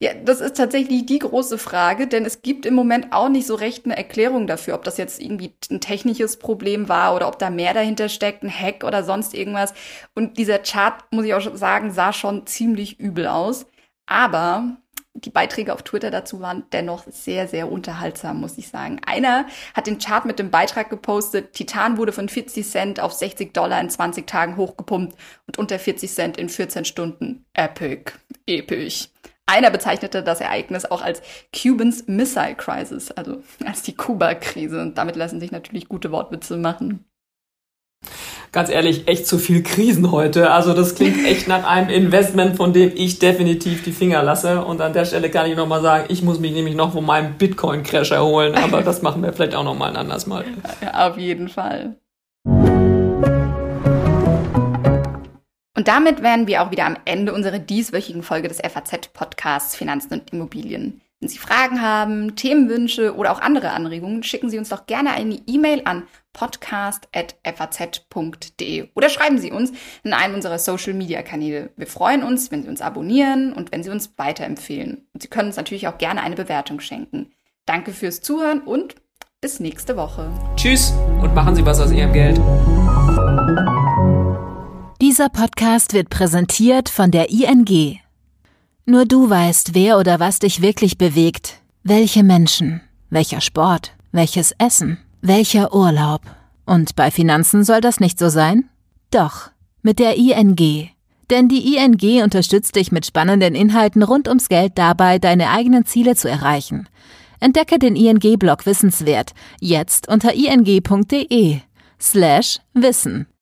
Ja, das ist tatsächlich die große Frage, denn es gibt im Moment auch nicht so recht eine Erklärung dafür, ob das jetzt irgendwie ein technisches Problem war oder ob da mehr dahinter steckt, ein Hack oder sonst irgendwas. Und dieser Chart, muss ich auch sagen, sah schon ziemlich übel aus. Aber die Beiträge auf Twitter dazu waren dennoch sehr, sehr unterhaltsam, muss ich sagen. Einer hat den Chart mit dem Beitrag gepostet, Titan wurde von 40 Cent auf 60 Dollar in 20 Tagen hochgepumpt und unter 40 Cent in 14 Stunden. Epic. Episch. Einer bezeichnete das Ereignis auch als Cubans Missile Crisis, also als die Kuba-Krise. Und damit lassen sich natürlich gute Wortwitze machen ganz ehrlich, echt zu viel Krisen heute. Also das klingt [laughs] echt nach einem Investment, von dem ich definitiv die Finger lasse. Und an der Stelle kann ich nochmal sagen, ich muss mich nämlich noch von meinem Bitcoin-Crash erholen. Aber das machen wir vielleicht auch nochmal ein anderes Mal. Ja, auf jeden Fall. Und damit wären wir auch wieder am Ende unserer dieswöchigen Folge des FAZ-Podcasts Finanzen und Immobilien. Wenn Sie Fragen haben, Themenwünsche oder auch andere Anregungen, schicken Sie uns doch gerne eine E-Mail an podcast.faz.de oder schreiben Sie uns in einem unserer Social Media Kanäle. Wir freuen uns, wenn Sie uns abonnieren und wenn Sie uns weiterempfehlen. Und Sie können uns natürlich auch gerne eine Bewertung schenken. Danke fürs Zuhören und bis nächste Woche. Tschüss und machen Sie was aus Ihrem Geld. Dieser Podcast wird präsentiert von der ING. Nur du weißt, wer oder was dich wirklich bewegt. Welche Menschen, welcher Sport, welches Essen, welcher Urlaub. Und bei Finanzen soll das nicht so sein? Doch, mit der ING. Denn die ING unterstützt dich mit spannenden Inhalten rund ums Geld dabei, deine eigenen Ziele zu erreichen. Entdecke den ING-Blog Wissenswert jetzt unter ing.de slash Wissen.